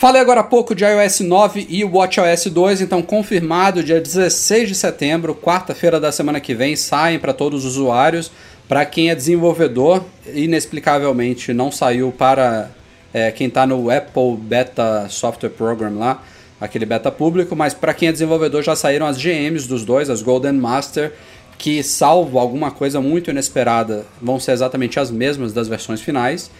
Falei agora há pouco de iOS 9 e WatchOS 2, então confirmado, dia 16 de setembro, quarta-feira da semana que vem, saem para todos os usuários. Para quem é desenvolvedor, inexplicavelmente não saiu para é, quem está no Apple Beta Software Program lá, aquele beta público, mas para quem é desenvolvedor já saíram as GMs dos dois, as Golden Master, que salvo alguma coisa muito inesperada, vão ser exatamente as mesmas das versões finais.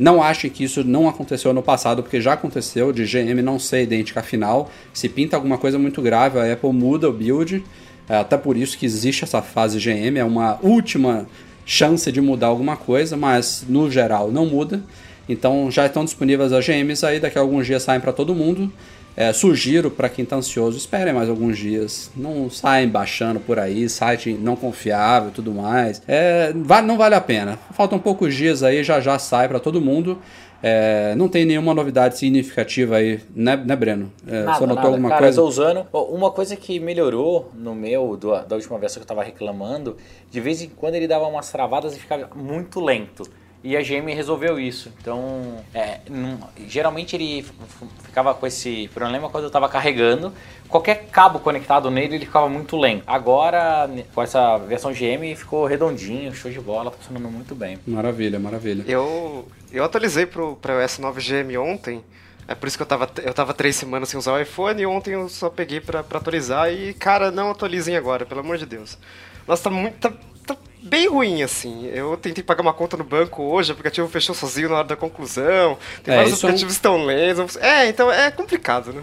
Não achem que isso não aconteceu no passado, porque já aconteceu de GM não ser idêntica à final. Se pinta alguma coisa muito grave, a Apple muda o build. É até por isso que existe essa fase GM, é uma última chance de mudar alguma coisa, mas no geral não muda. Então já estão disponíveis as GMs aí, daqui a alguns dias saem para todo mundo. É, sugiro para quem está ansioso, esperem mais alguns dias. Não saem baixando por aí, site não confiável e tudo mais. É, não vale a pena. Faltam poucos dias aí, já já sai para todo mundo. É, não tem nenhuma novidade significativa aí, né, né Breno? É, Nada, você notou nada. alguma Cara, coisa? eu tô usando. Uma coisa que melhorou no meu, do- da última versão que eu tava reclamando, de vez em quando ele dava umas travadas e ficava muito lento. E a GM resolveu isso. Então, é, não, geralmente ele ficava com esse problema quando eu estava carregando. Qualquer cabo conectado nele, ele ficava muito lento. Agora, com essa versão GM, ficou redondinho, show de bola, funcionando muito bem. Maravilha, maravilha. Eu, eu atualizei pro, pra o S9 GM ontem. É por isso que eu tava, eu tava três semanas sem usar o iPhone e ontem eu só peguei pra, pra atualizar. E, cara, não atualizem agora, pelo amor de Deus. Nossa, tá muito. Tá bem ruim, assim. Eu tentei pagar uma conta no banco hoje, o aplicativo fechou sozinho na hora da conclusão. Tem É, vários é um- aplicativos que estão lentos. É, então é complicado, né?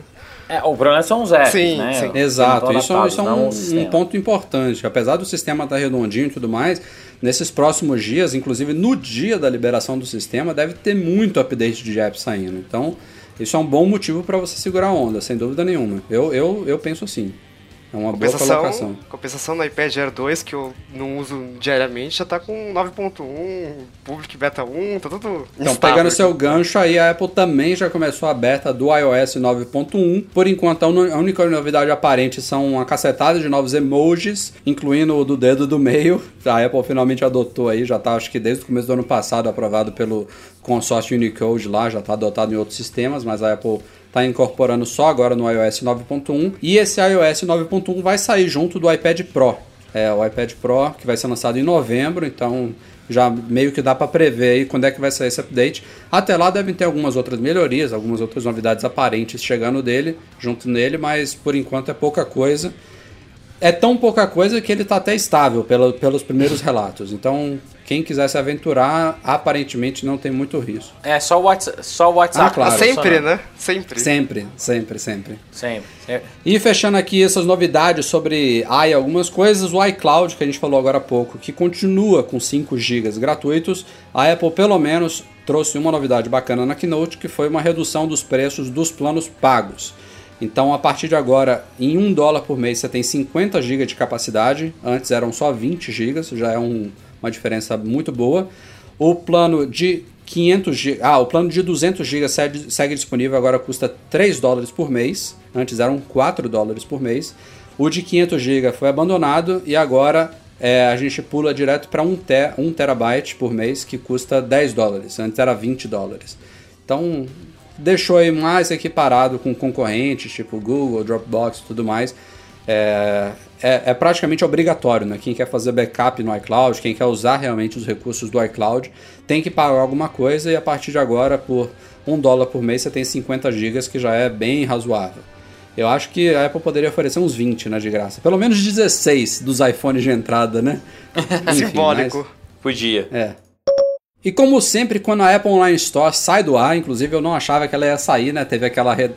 É, o problema são os apps, Sim, né? sim. Exato, isso, é- isso é um, sistema. um ponto importante. Apesar do sistema estar redondinho e tudo mais, nesses próximos dias, inclusive no dia da liberação do sistema, deve ter muito update de app saindo. Então, isso é um bom motivo para você segurar a onda, sem dúvida nenhuma. Eu, eu, eu penso assim. É uma boa Compensação, colocação. compensação no iPad Air 2, que eu não uso diariamente, já tá com 9.1, Public Beta 1, tá tudo Então, pegando aqui. seu gancho aí, a Apple também já começou a beta do iOS 9.1. Por enquanto, a única novidade aparente são uma cacetada de novos emojis, incluindo o do dedo do meio. A Apple finalmente adotou aí, já tá, acho que desde o começo do ano passado, aprovado pelo consórcio Unicode lá, já tá adotado em outros sistemas, mas a Apple está incorporando só agora no iOS 9.1. E esse iOS 9.1 vai sair junto do iPad Pro. É, o iPad Pro, que vai ser lançado em novembro, então já meio que dá para prever aí quando é que vai sair esse update. Até lá devem ter algumas outras melhorias, algumas outras novidades aparentes chegando dele, junto nele, mas por enquanto é pouca coisa. É tão pouca coisa que ele está até estável pela- pelos primeiros relatos. Então, quem quiser se aventurar, aparentemente não tem muito risco. É só o WhatsApp. Só o WhatsApp Ah, claro. Sempre, né? Sempre. Sempre, sempre, sempre. Sempre. sempre. E fechando aqui essas novidades sobre AI, algumas coisas, o iCloud, que a gente falou agora há pouco, que continua com 5 GB gratuitos, a Apple pelo menos trouxe uma novidade bacana na Keynote, que foi uma redução dos preços dos planos pagos. Então, a partir de agora, em 1 dólar por mês, você tem 50 GB de capacidade, antes eram só 20 GB, já é um- uma diferença muito boa. O plano de 500 GB, ah, o plano de 200 GB segue, segue disponível, agora custa 3 dólares por mês, antes eram 4 dólares por mês. O de 500 GB foi abandonado e agora é, a gente pula direto para 1 te, 1 terabyte por mês, que custa 10 dólares, antes era 20 dólares. Então, deixou aí mais equiparado com concorrentes, tipo Google, Dropbox e tudo mais. É, é, é praticamente obrigatório, né? Quem quer fazer backup no iCloud, quem quer usar realmente os recursos do iCloud, tem que pagar alguma coisa e a partir de agora, por um dólar por mês, você tem 50 gigas, que já é bem razoável. Eu acho que a Apple poderia oferecer uns 20, né, de graça. Pelo menos 16 dos iPhones de entrada, né? Enfim, Simbólico. mas- Podia. é. E como sempre, quando a Apple Online Store sai do ar, inclusive eu não achava que ela ia sair, né? Teve aquela re-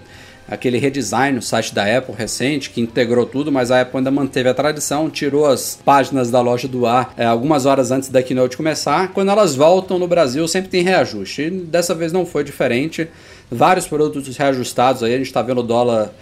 aquele redesign no site da Apple recente que integrou tudo, mas a Apple ainda manteve a tradição, tirou as páginas da loja do ar é, algumas horas antes da keynote começar. Quando elas voltam no Brasil, sempre tem reajuste. E dessa vez não foi diferente. Vários produtos reajustados aí, a gente está vendo o dólar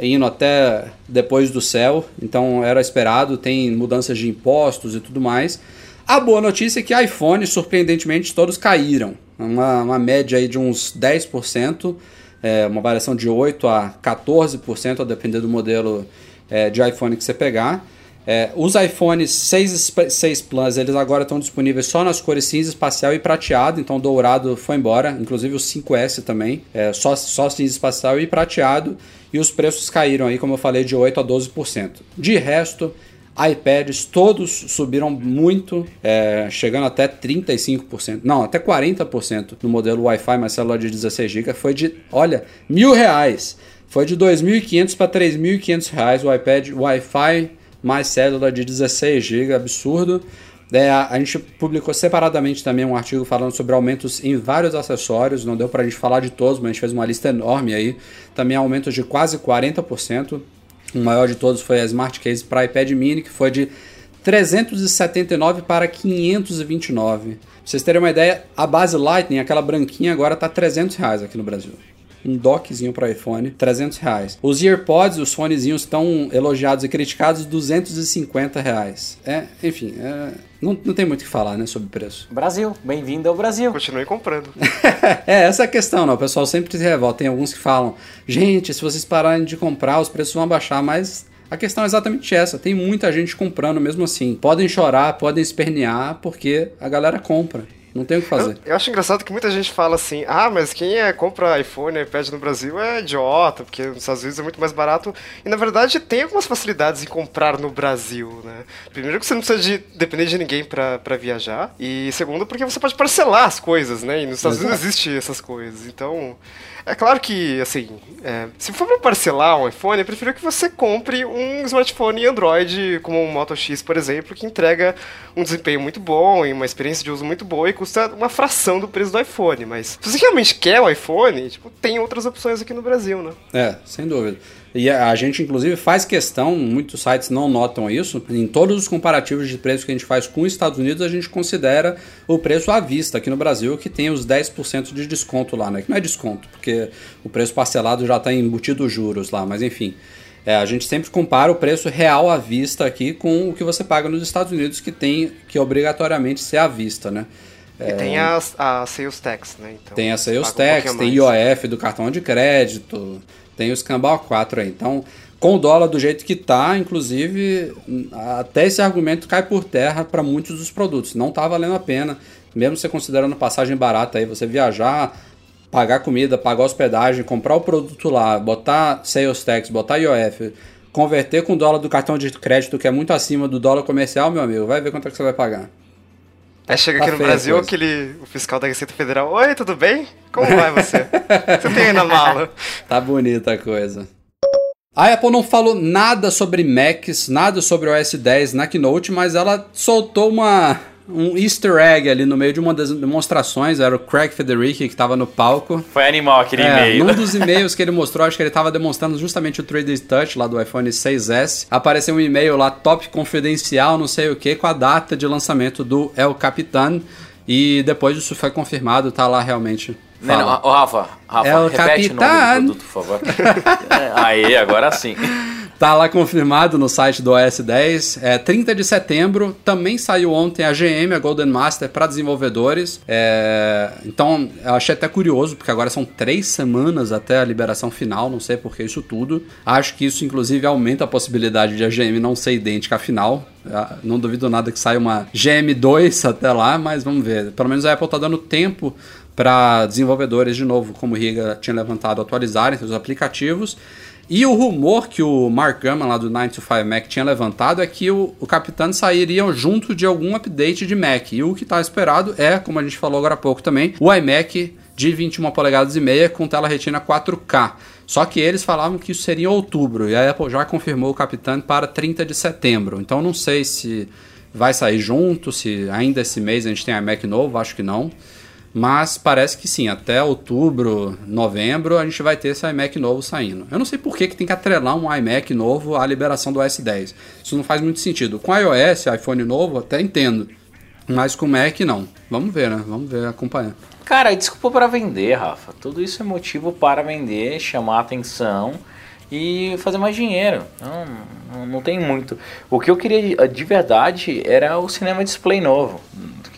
indo até depois do céu, então era esperado, tem mudanças de impostos e tudo mais. A boa notícia é que iPhones, surpreendentemente, todos caíram. Uma, uma média aí de uns 10%, é, uma variação de 8% a 14%, a depender do modelo é, de iPhone que você pegar. É, os iPhones 6, esp- 6 Plus, eles agora estão disponíveis só nas cores cinza espacial e prateado, então dourado foi embora, inclusive o 5S também, é, só, só cinza espacial e prateado, e os preços caíram aí, como eu falei, de 8% a 12%. De resto, iPads todos subiram muito, é, chegando até 35%, não, até 40% no modelo Wi-Fi, mas celular de 16 GB, foi de, olha, mil reais. Foi de 2.500 para 3.500 reais o iPad Wi-Fi mais célula de 16 GB, absurdo. É, a, gente publicou separadamente também um artigo falando sobre aumentos em vários acessórios, não deu para a gente falar de todos, mas a gente fez uma lista enorme aí. Também aumentos de quase 40%. O maior de todos foi a Smart Case para iPad mini, que foi de 379 para 529. Pra vocês terem uma ideia, a base Lightning, aquela branquinha, agora tá 300 reais aqui no Brasil. Um dockzinho para iPhone, 300 reais. Os EarPods, os fonezinhos estão elogiados e criticados, 250 reais. É, enfim, é, não, não tem muito o que falar, né, sobre preço. Brasil, bem-vindo ao Brasil. Continue comprando. É, essa é a questão, não. O pessoal sempre se revolta. Tem alguns que falam, gente, se vocês pararem de comprar, os preços vão baixar, mas a questão é exatamente essa. Tem muita gente comprando mesmo assim. Podem chorar, podem espernear, porque a galera compra. Não tem o que fazer. Eu, eu, acho engraçado que muita gente fala assim: ah, mas quem é, compra iPhone e iPad no Brasil é idiota, porque nos Estados Unidos é muito mais barato. E na verdade tem algumas facilidades em comprar no Brasil, né? Primeiro que você não precisa de, depender de ninguém para viajar. E segundo, porque você pode parcelar as coisas, né? E nos Estados Exato. Unidos existe essas coisas. Então, é claro que, assim, é, se for para parcelar um iPhone, eu prefiro que você compre um smartphone Android, como um Moto X, por exemplo, que entrega um desempenho muito bom e uma experiência de uso muito boa e custa uma fração do preço do iPhone. Mas se você realmente quer o um iPhone, tipo, tem outras opções aqui no Brasil, né? É, sem dúvida. E a gente, inclusive, faz questão, muitos sites não notam isso, em todos os comparativos de preço que a gente faz com os Estados Unidos, a gente considera o preço à vista aqui no Brasil, que tem os 10% de desconto lá, né? Que não é desconto, porque o preço parcelado já está embutido os juros lá, mas enfim. É, a gente sempre compara o preço real à vista aqui com o que você paga nos Estados Unidos, que tem que obrigatoriamente ser à vista, né? E tem a, a sales tax, né? Então, tem a sales tax, um tem IOF do cartão de crédito, tem o Scambau 4 aí. Então, com o dólar do jeito que está, inclusive, até esse argumento cai por terra para muitos dos produtos. Não está valendo a pena, mesmo você considerando passagem barata aí, você viajar, pagar comida, pagar hospedagem, comprar o produto lá, botar sales tax, botar IOF, converter com o dólar do cartão de crédito que é muito acima do dólar comercial, meu amigo, vai ver quanto é que você vai pagar. Aí chega tá aqui no Brasil aquele o fiscal da Receita Federal. Oi, tudo bem? Como vai você? você tem aí na mala? Tá bonita a coisa. A Apple não falou nada sobre Macs, nada sobre o OS 10 na Keynote, mas ela soltou uma um easter egg ali no meio de uma das demonstrações, era o Craig Federici que estava no palco. Foi animal aquele é, e-mail. Num dos e-mails que ele mostrou, acho que ele estava demonstrando justamente o 3D Touch lá do iPhone 6S. Apareceu um e-mail lá, top confidencial, não sei o que, com a data de lançamento do El Capitan. E depois isso foi confirmado, tá lá realmente. Não, não, Rafa, Rafa, repete Capitan. o nome do produto, por favor. Aí, agora sim. Tá lá confirmado no site do OS 10. É 30 de setembro. Também saiu ontem a GM, a Golden Master, para desenvolvedores. É, então, eu achei até curioso, porque agora são três semanas até a liberação final. Não sei por que isso tudo. Acho que isso, inclusive, aumenta a possibilidade de a GM não ser idêntica à final. Ah, não duvido nada que saia uma GM2 até lá, mas vamos ver. Pelo menos a Apple tá dando tempo para desenvolvedores, de novo, como o Riga tinha levantado, atualizarem seus aplicativos. E o rumor que o Mark Gurman lá do 9 to 5 Mac tinha levantado é que o, o Capitão sairia junto de algum update de Mac. E o que está esperado é, como a gente falou agora há pouco também, o iMac de 21 polegadas e meia com tela retina 4K. Só que eles falavam que isso seria em outubro e a Apple já confirmou o Capitão para 30 de setembro. Então não sei se vai sair junto, se ainda esse mês a gente tem iMac novo, acho que não. Mas parece que sim, até outubro, novembro, a gente vai ter esse iMac novo saindo. Eu não sei por que, que tem que atrelar um iMac novo à liberação do OS 10. Isso não faz muito sentido. Com iOS, iPhone novo, até entendo. Mas com Mac, não. Vamos ver, né? Vamos ver, acompanhar. Cara, desculpa para vender, Rafa. Tudo isso é motivo para vender, chamar atenção e fazer mais dinheiro. Não, não, tem muito. O que eu queria de verdade era o cinema display novo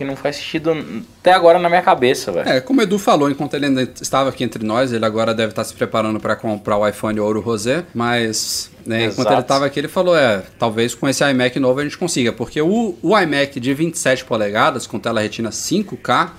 que não faz sentido até agora na minha cabeça, velho. É, como o Edu falou, enquanto ele ainda estava aqui entre nós, ele agora deve estar se preparando para comprar o iPhone Ouro Rosé, mas né, enquanto ele estava aqui, ele falou: é, talvez com esse iMac novo a gente consiga, porque o, o iMac de 27 polegadas com tela retina 5K.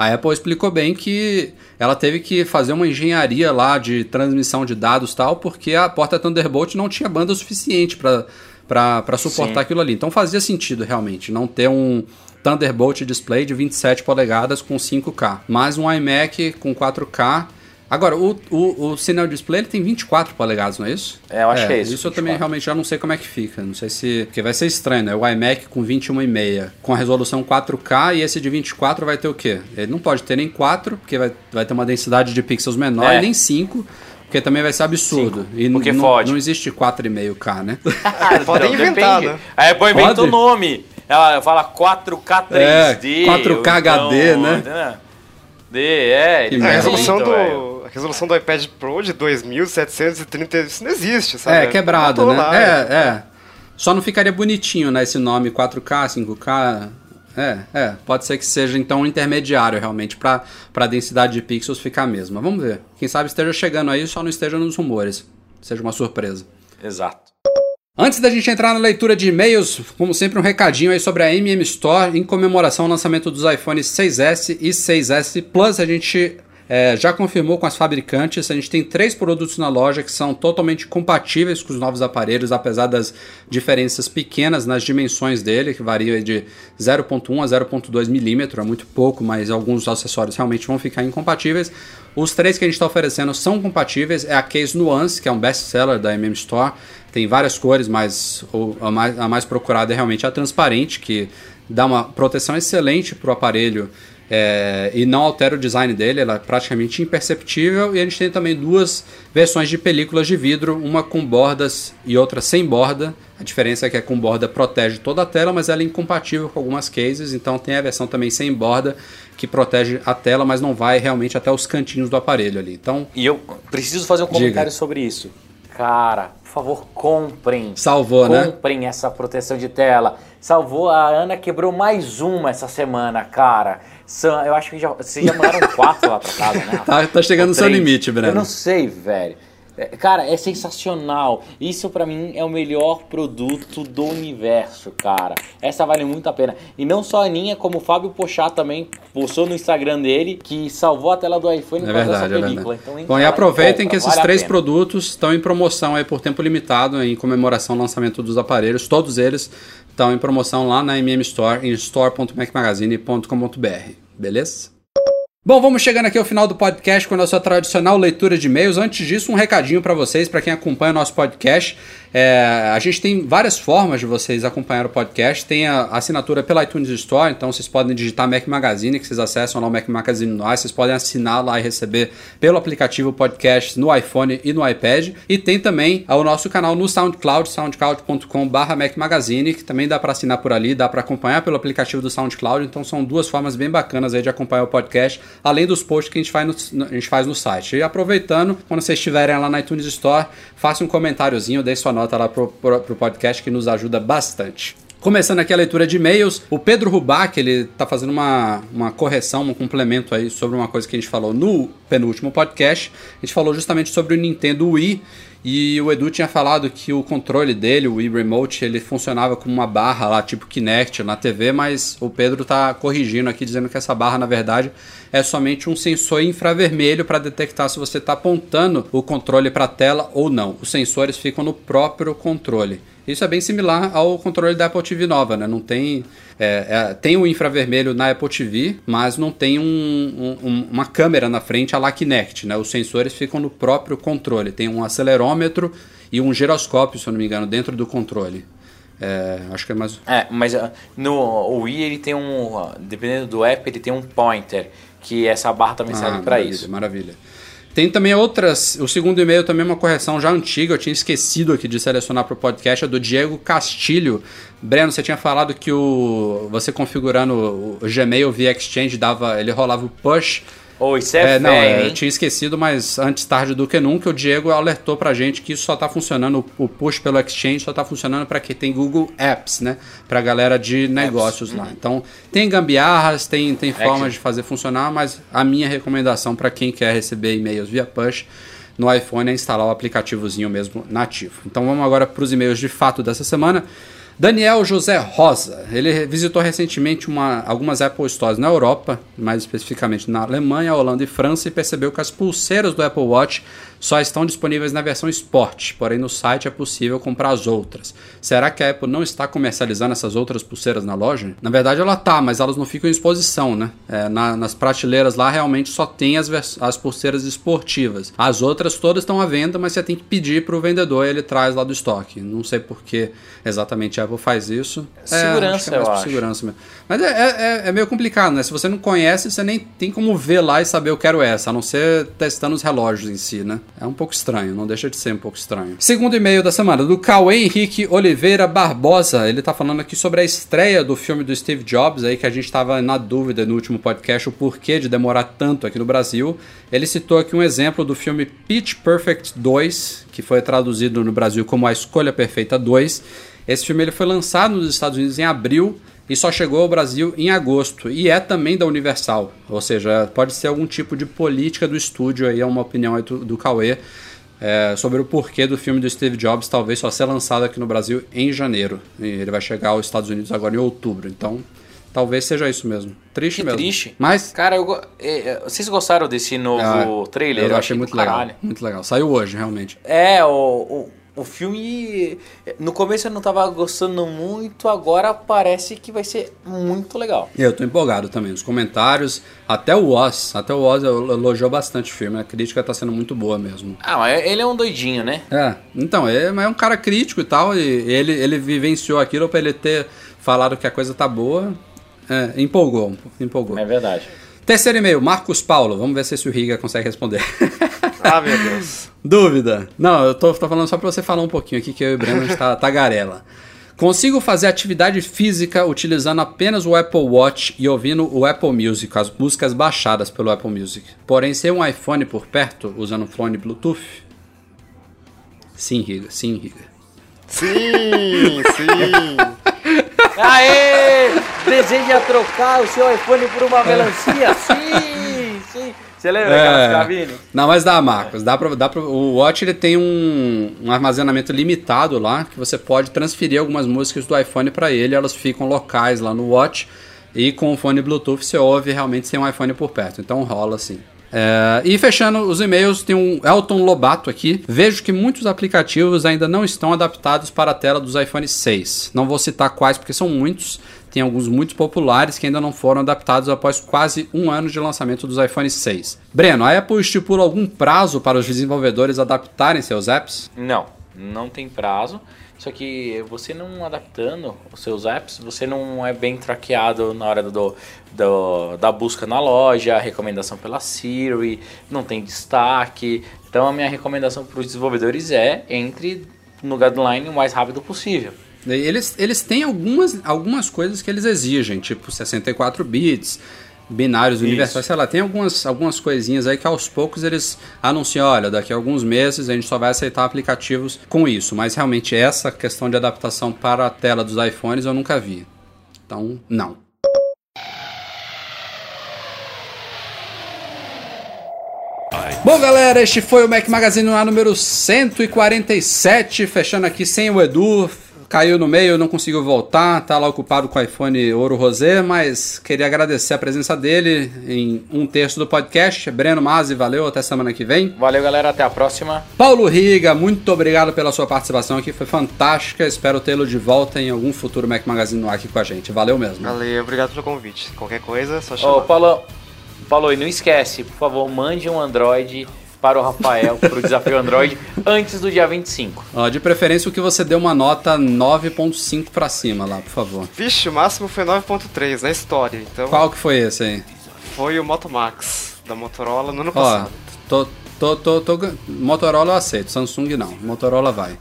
A Apple explicou bem que ela teve que fazer uma engenharia lá de transmissão de dados tal, porque a porta Thunderbolt não tinha banda suficiente para suportar Sim. aquilo ali. Então fazia sentido realmente não ter um, Thunderbolt display de 27 polegadas com 5K, mais um iMac com 4K. Agora, o, o, o Cinema Display ele tem 24 polegadas, não é isso? É, eu acho é, que é isso. Isso 24. eu também realmente já não sei como é que fica. Não sei se. Porque vai ser estranho, né? O iMac com 21,5 com a resolução 4K e esse de 24 vai ter o quê? Ele não pode ter nem 4, porque vai, vai ter uma densidade de pixels menor, é. e nem 5. Porque também vai ser absurdo. Cinco. E porque não, existe 4,5K, né? Podem inventar, né? Aí põe inventa o nome. Ela fala 4K 3D. É, 4K HD, então, né? D, é. a resolução do, resolução do iPad Pro de 2730, isso não existe, sabe? É, quebrado, né? Lá, é, é. Só não ficaria bonitinho, né, esse nome 4K, 5K. É, é, pode ser que seja então um intermediário realmente para a densidade de pixels ficar a mesma. Vamos ver. Quem sabe esteja chegando aí, só não esteja nos rumores. Seja uma surpresa. Exato. Antes da gente entrar na leitura de e-mails, como sempre, um recadinho aí sobre a MM Store em comemoração ao lançamento dos iPhones 6S e 6S Plus. A gente é, já confirmou com as fabricantes. A gente tem três produtos na loja que são totalmente compatíveis com os novos aparelhos, apesar das diferenças pequenas nas dimensões dele, que variam de 0.1 a 0.2 milímetro, é muito pouco, mas alguns acessórios realmente vão ficar incompatíveis. Os três que a gente está oferecendo são compatíveis. É a Case Nuance, que é um best-seller da MM Store. Tem várias cores, mas a mais, a mais procurada é realmente a transparente, que dá uma proteção excelente para o aparelho é, e não altera o design dele, ela é praticamente imperceptível. E a gente tem também duas versões de películas de vidro, uma com bordas e outra sem borda. A diferença é que a com borda protege toda a tela, mas ela é incompatível com algumas cases. Então tem a versão também sem borda que protege a tela, mas não vai realmente até os cantinhos do aparelho ali. Então, e eu preciso fazer um comentário diga. sobre isso. Cara, por favor, comprem. Salvou, comprem né? Comprem essa proteção de tela. Salvou, a Ana quebrou mais uma essa semana, cara. São, eu acho que já, vocês já mandaram quatro lá pra casa, né? tá, tá chegando no seu limite, Breno. Eu não sei, velho. É, cara, é sensacional. Isso para mim é o melhor produto do universo, cara. Essa vale muito a pena. E não só a Aninha, como o Fábio Pochá também postou no Instagram dele, que salvou a tela do iPhone é verdade, é película. Então, Bom, e aproveitem que esses vale três produtos estão em promoção aí por tempo limitado, em comemoração ao lançamento dos aparelhos. Todos eles estão em promoção lá na MM Store, em store.macmagazine.com.br. Beleza? Bom, vamos chegando aqui ao final do podcast com a nossa tradicional leitura de e-mails. Antes disso, um recadinho para vocês, para quem acompanha o nosso podcast. É, a gente tem várias formas de vocês acompanhar o podcast. Tem a assinatura pela iTunes Store, então vocês podem digitar Mac Magazine, que vocês acessam lá o Mac Magazine no ar. Vocês podem assinar lá e receber pelo aplicativo podcast no iPhone e no iPad. E tem também o nosso canal no SoundCloud, soundcloud.com.br Mac Magazine, que também dá para assinar por ali, dá para acompanhar pelo aplicativo do SoundCloud. Então são duas formas bem bacanas aí de acompanhar o podcast, além dos posts que a gente faz no, a gente faz no site. E aproveitando, quando vocês estiverem lá na iTunes Store, faça um comentáriozinho, deixe sua nota nota lá pro, pro, pro podcast que nos ajuda bastante. Começando aqui a leitura de e-mails, o Pedro Rubac, ele tá fazendo uma, uma correção, um complemento aí sobre uma coisa que a gente falou no penúltimo podcast. A gente falou justamente sobre o Nintendo Wii e o Edu tinha falado que o controle dele, o Wii Remote, ele funcionava como uma barra lá, tipo Kinect na TV, mas o Pedro tá corrigindo aqui, dizendo que essa barra, na verdade, é somente um sensor infravermelho para detectar se você está apontando o controle para a tela ou não. Os sensores ficam no próprio controle. Isso é bem similar ao controle da Apple TV nova, né? Não tem é, é, tem o infravermelho na Apple TV, mas não tem um, um, uma câmera na frente a la Kinect, né? Os sensores ficam no próprio controle. Tem um acelerômetro e um giroscópio, se eu não me engano, dentro do controle. É, acho que é mais. É, mas uh, no Wii ele tem um. Uh, dependendo do app, ele tem um pointer, que essa barra também ah, serve para isso. Maravilha. Tem também outras. O segundo e-mail também é uma correção já antiga, eu tinha esquecido aqui de selecionar para o podcast, é do Diego Castilho. Breno, você tinha falado que o você configurando o Gmail via Exchange dava, ele rolava o push Oh, isso é, é Não, é, eu tinha esquecido, mas antes tarde do que nunca, o Diego alertou pra gente que isso só tá funcionando, o push pelo Exchange só tá funcionando para quem tem Google Apps, né? Pra galera de negócios Apps. lá. Uhum. Então, tem gambiarras, tem, tem formas de fazer funcionar, mas a minha recomendação para quem quer receber e-mails via push no iPhone é instalar o aplicativozinho mesmo nativo. Então, vamos agora para os e-mails de fato dessa semana. Daniel José Rosa, ele visitou recentemente uma, algumas Apple Stores na Europa, mais especificamente na Alemanha, Holanda e França, e percebeu que as pulseiras do Apple Watch só estão disponíveis na versão Sport, porém no site é possível comprar as outras. Será que a Apple não está comercializando essas outras pulseiras na loja? Na verdade ela tá, mas elas não ficam em exposição, né? É, na, nas prateleiras lá realmente só tem as, as pulseiras esportivas. As outras todas estão à venda, mas você tem que pedir para o vendedor e ele traz lá do estoque. Não sei por que exatamente a Apple faz isso. Segurança, é, acho é eu acho. segurança mesmo. Mas é, é, é, meio complicado, né? Se você não conhece, você nem tem como ver lá e saber eu quero essa, a não ser testando os relógios em si, né? É um pouco estranho, não deixa de ser um pouco estranho. Segundo e-mail da semana, do Cauê Henrique Oliveira Barbosa. Ele tá falando aqui sobre a estreia do filme do Steve Jobs, aí que a gente tava na dúvida no último podcast o porquê de demorar tanto aqui no Brasil. Ele citou aqui um exemplo do filme Pitch Perfect 2, que foi traduzido no Brasil como A Escolha Perfeita 2. Esse filme ele foi lançado nos Estados Unidos em abril e só chegou ao Brasil em agosto e é também da Universal, ou seja, pode ser algum tipo de política do estúdio aí, é uma opinião do, do Cauê. é, sobre o porquê do filme do Steve Jobs talvez só ser lançado aqui no Brasil em janeiro. E ele vai chegar aos Estados Unidos agora em outubro. Então, talvez seja isso mesmo. Triste Que mesmo. triste. Mas Cara, eu, é, vocês gostaram desse novo ah, trailer? eu, achei do muito legal. Muito legal. Saiu hoje, realmente. É, o, o, o filme. No começo eu não tava gostando muito, agora parece que vai ser muito legal. Eu tô empolgado também. Os comentários, até o Oz, até o Oz elogiou bastante o filme. A crítica tá sendo muito boa mesmo. Ah, mas ele é um doidinho, né? É, então, é, mas é um cara crítico e tal, e ele, ele vivenciou aquilo pra ele ter falado que a coisa tá boa. É, empolgou, empolgou. É verdade. Terceiro e-mail, Marcos Paulo. Vamos ver se o Riga consegue responder. Ah, meu Deus. Dúvida. Não, eu tô, tô falando só pra você falar um pouquinho aqui, que eu e o Breno a gente tá tagarela. Consigo fazer atividade física utilizando apenas o Apple Watch e ouvindo o Apple Music, as músicas baixadas pelo Apple Music. Porém, sem um iPhone por perto, usando fone Bluetooth? Sim, Riga, sim, Riga. Sim, sim. Aê! Deseja trocar o seu iPhone por uma melancia? Sim, sim. Você lembra daquelas cabines? Não, mas dá, Marcos. Dá pra, dá pra, o Watch ele tem um, um armazenamento limitado lá, que você pode transferir algumas músicas do iPhone para ele, elas ficam locais lá no Watch. E com o fone Bluetooth você ouve realmente sem um iPhone por perto. Então rola assim. É, e fechando os e-mails, tem um Elton Lobato aqui. Vejo que muitos aplicativos ainda não estão adaptados para a tela dos iPhone 6. Não vou citar quais porque são muitos. Tem alguns muito populares que ainda não foram adaptados após quase um ano de lançamento dos iPhone 6. Breno, a Apple estipula algum prazo para os desenvolvedores adaptarem seus apps? Não, não tem prazo. Só que você não adaptando os seus apps, você não é bem traqueado na hora do, do- da busca na loja, recomendação pela Siri, não tem destaque. Então a minha recomendação para os desenvolvedores é entre no guideline o mais rápido possível. Eles, eles têm algumas, algumas coisas que eles exigem, tipo 64 bits, binários universais, sei lá, tem algumas, algumas coisinhas aí que aos poucos eles anunciam, olha, daqui a alguns meses a gente só vai aceitar aplicativos com isso, mas realmente essa questão de adaptação para a tela dos iPhones eu nunca vi. Então, não. Bom, galera, este foi o Mac Magazine no ar número 147, fechando aqui sem o Edu, caiu no meio, não conseguiu voltar, tá lá ocupado com o iPhone Ouro Rosé, mas queria agradecer a presença dele em um terço do podcast. Breno Mazzi, valeu, até semana que vem. Valeu, galera, até a próxima. Paulo Riga, muito obrigado pela sua participação aqui, foi fantástica. Espero tê-lo de volta em algum futuro Mac Magazine no ar aqui com a gente. Valeu mesmo. Valeu, obrigado pelo convite. Qualquer coisa, só Ô, chamar. Paulo, Paulo, e não esquece, por favor, mande um Android para o Rafael, para o desafio Android, antes do dia 25. Ó, de preferência o que você deu uma nota 9.5 pra cima lá, por favor. Vixe, o máximo foi 9.3 na história, então Qual que foi esse aí? foi o Moto Max da Motorola no ano Ó, passado. tô, tô, tô, tô, Motorola eu aceito, Samsung não. Motorola vai.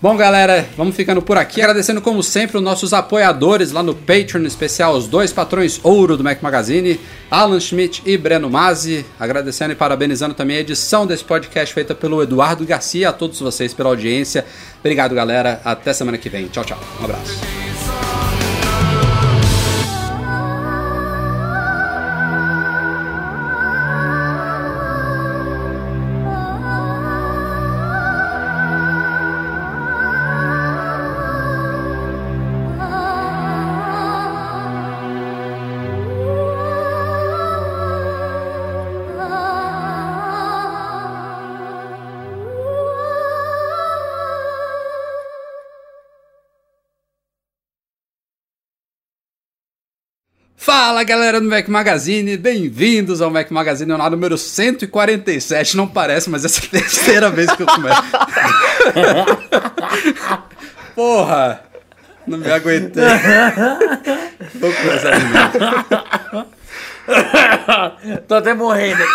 Bom, galera, vamos ficando por aqui. Agradecendo, como sempre, os nossos apoiadores lá no Patreon, em especial os dois patrões ouro do Mac Magazine, Alan Schmidt e Breno Mazzi. Agradecendo e parabenizando também a edição desse podcast feita pelo Eduardo Garcia. A todos vocês pela audiência. Obrigado, galera. Até semana que vem. Tchau, tchau. Um abraço. Fala galera do Mac Magazine, bem-vindos ao Mac Magazine no número 147. Não parece, mas essa é a terceira vez que eu começo. Porra! Não me aguentei. Vou começar de novo. Tô até morrendo.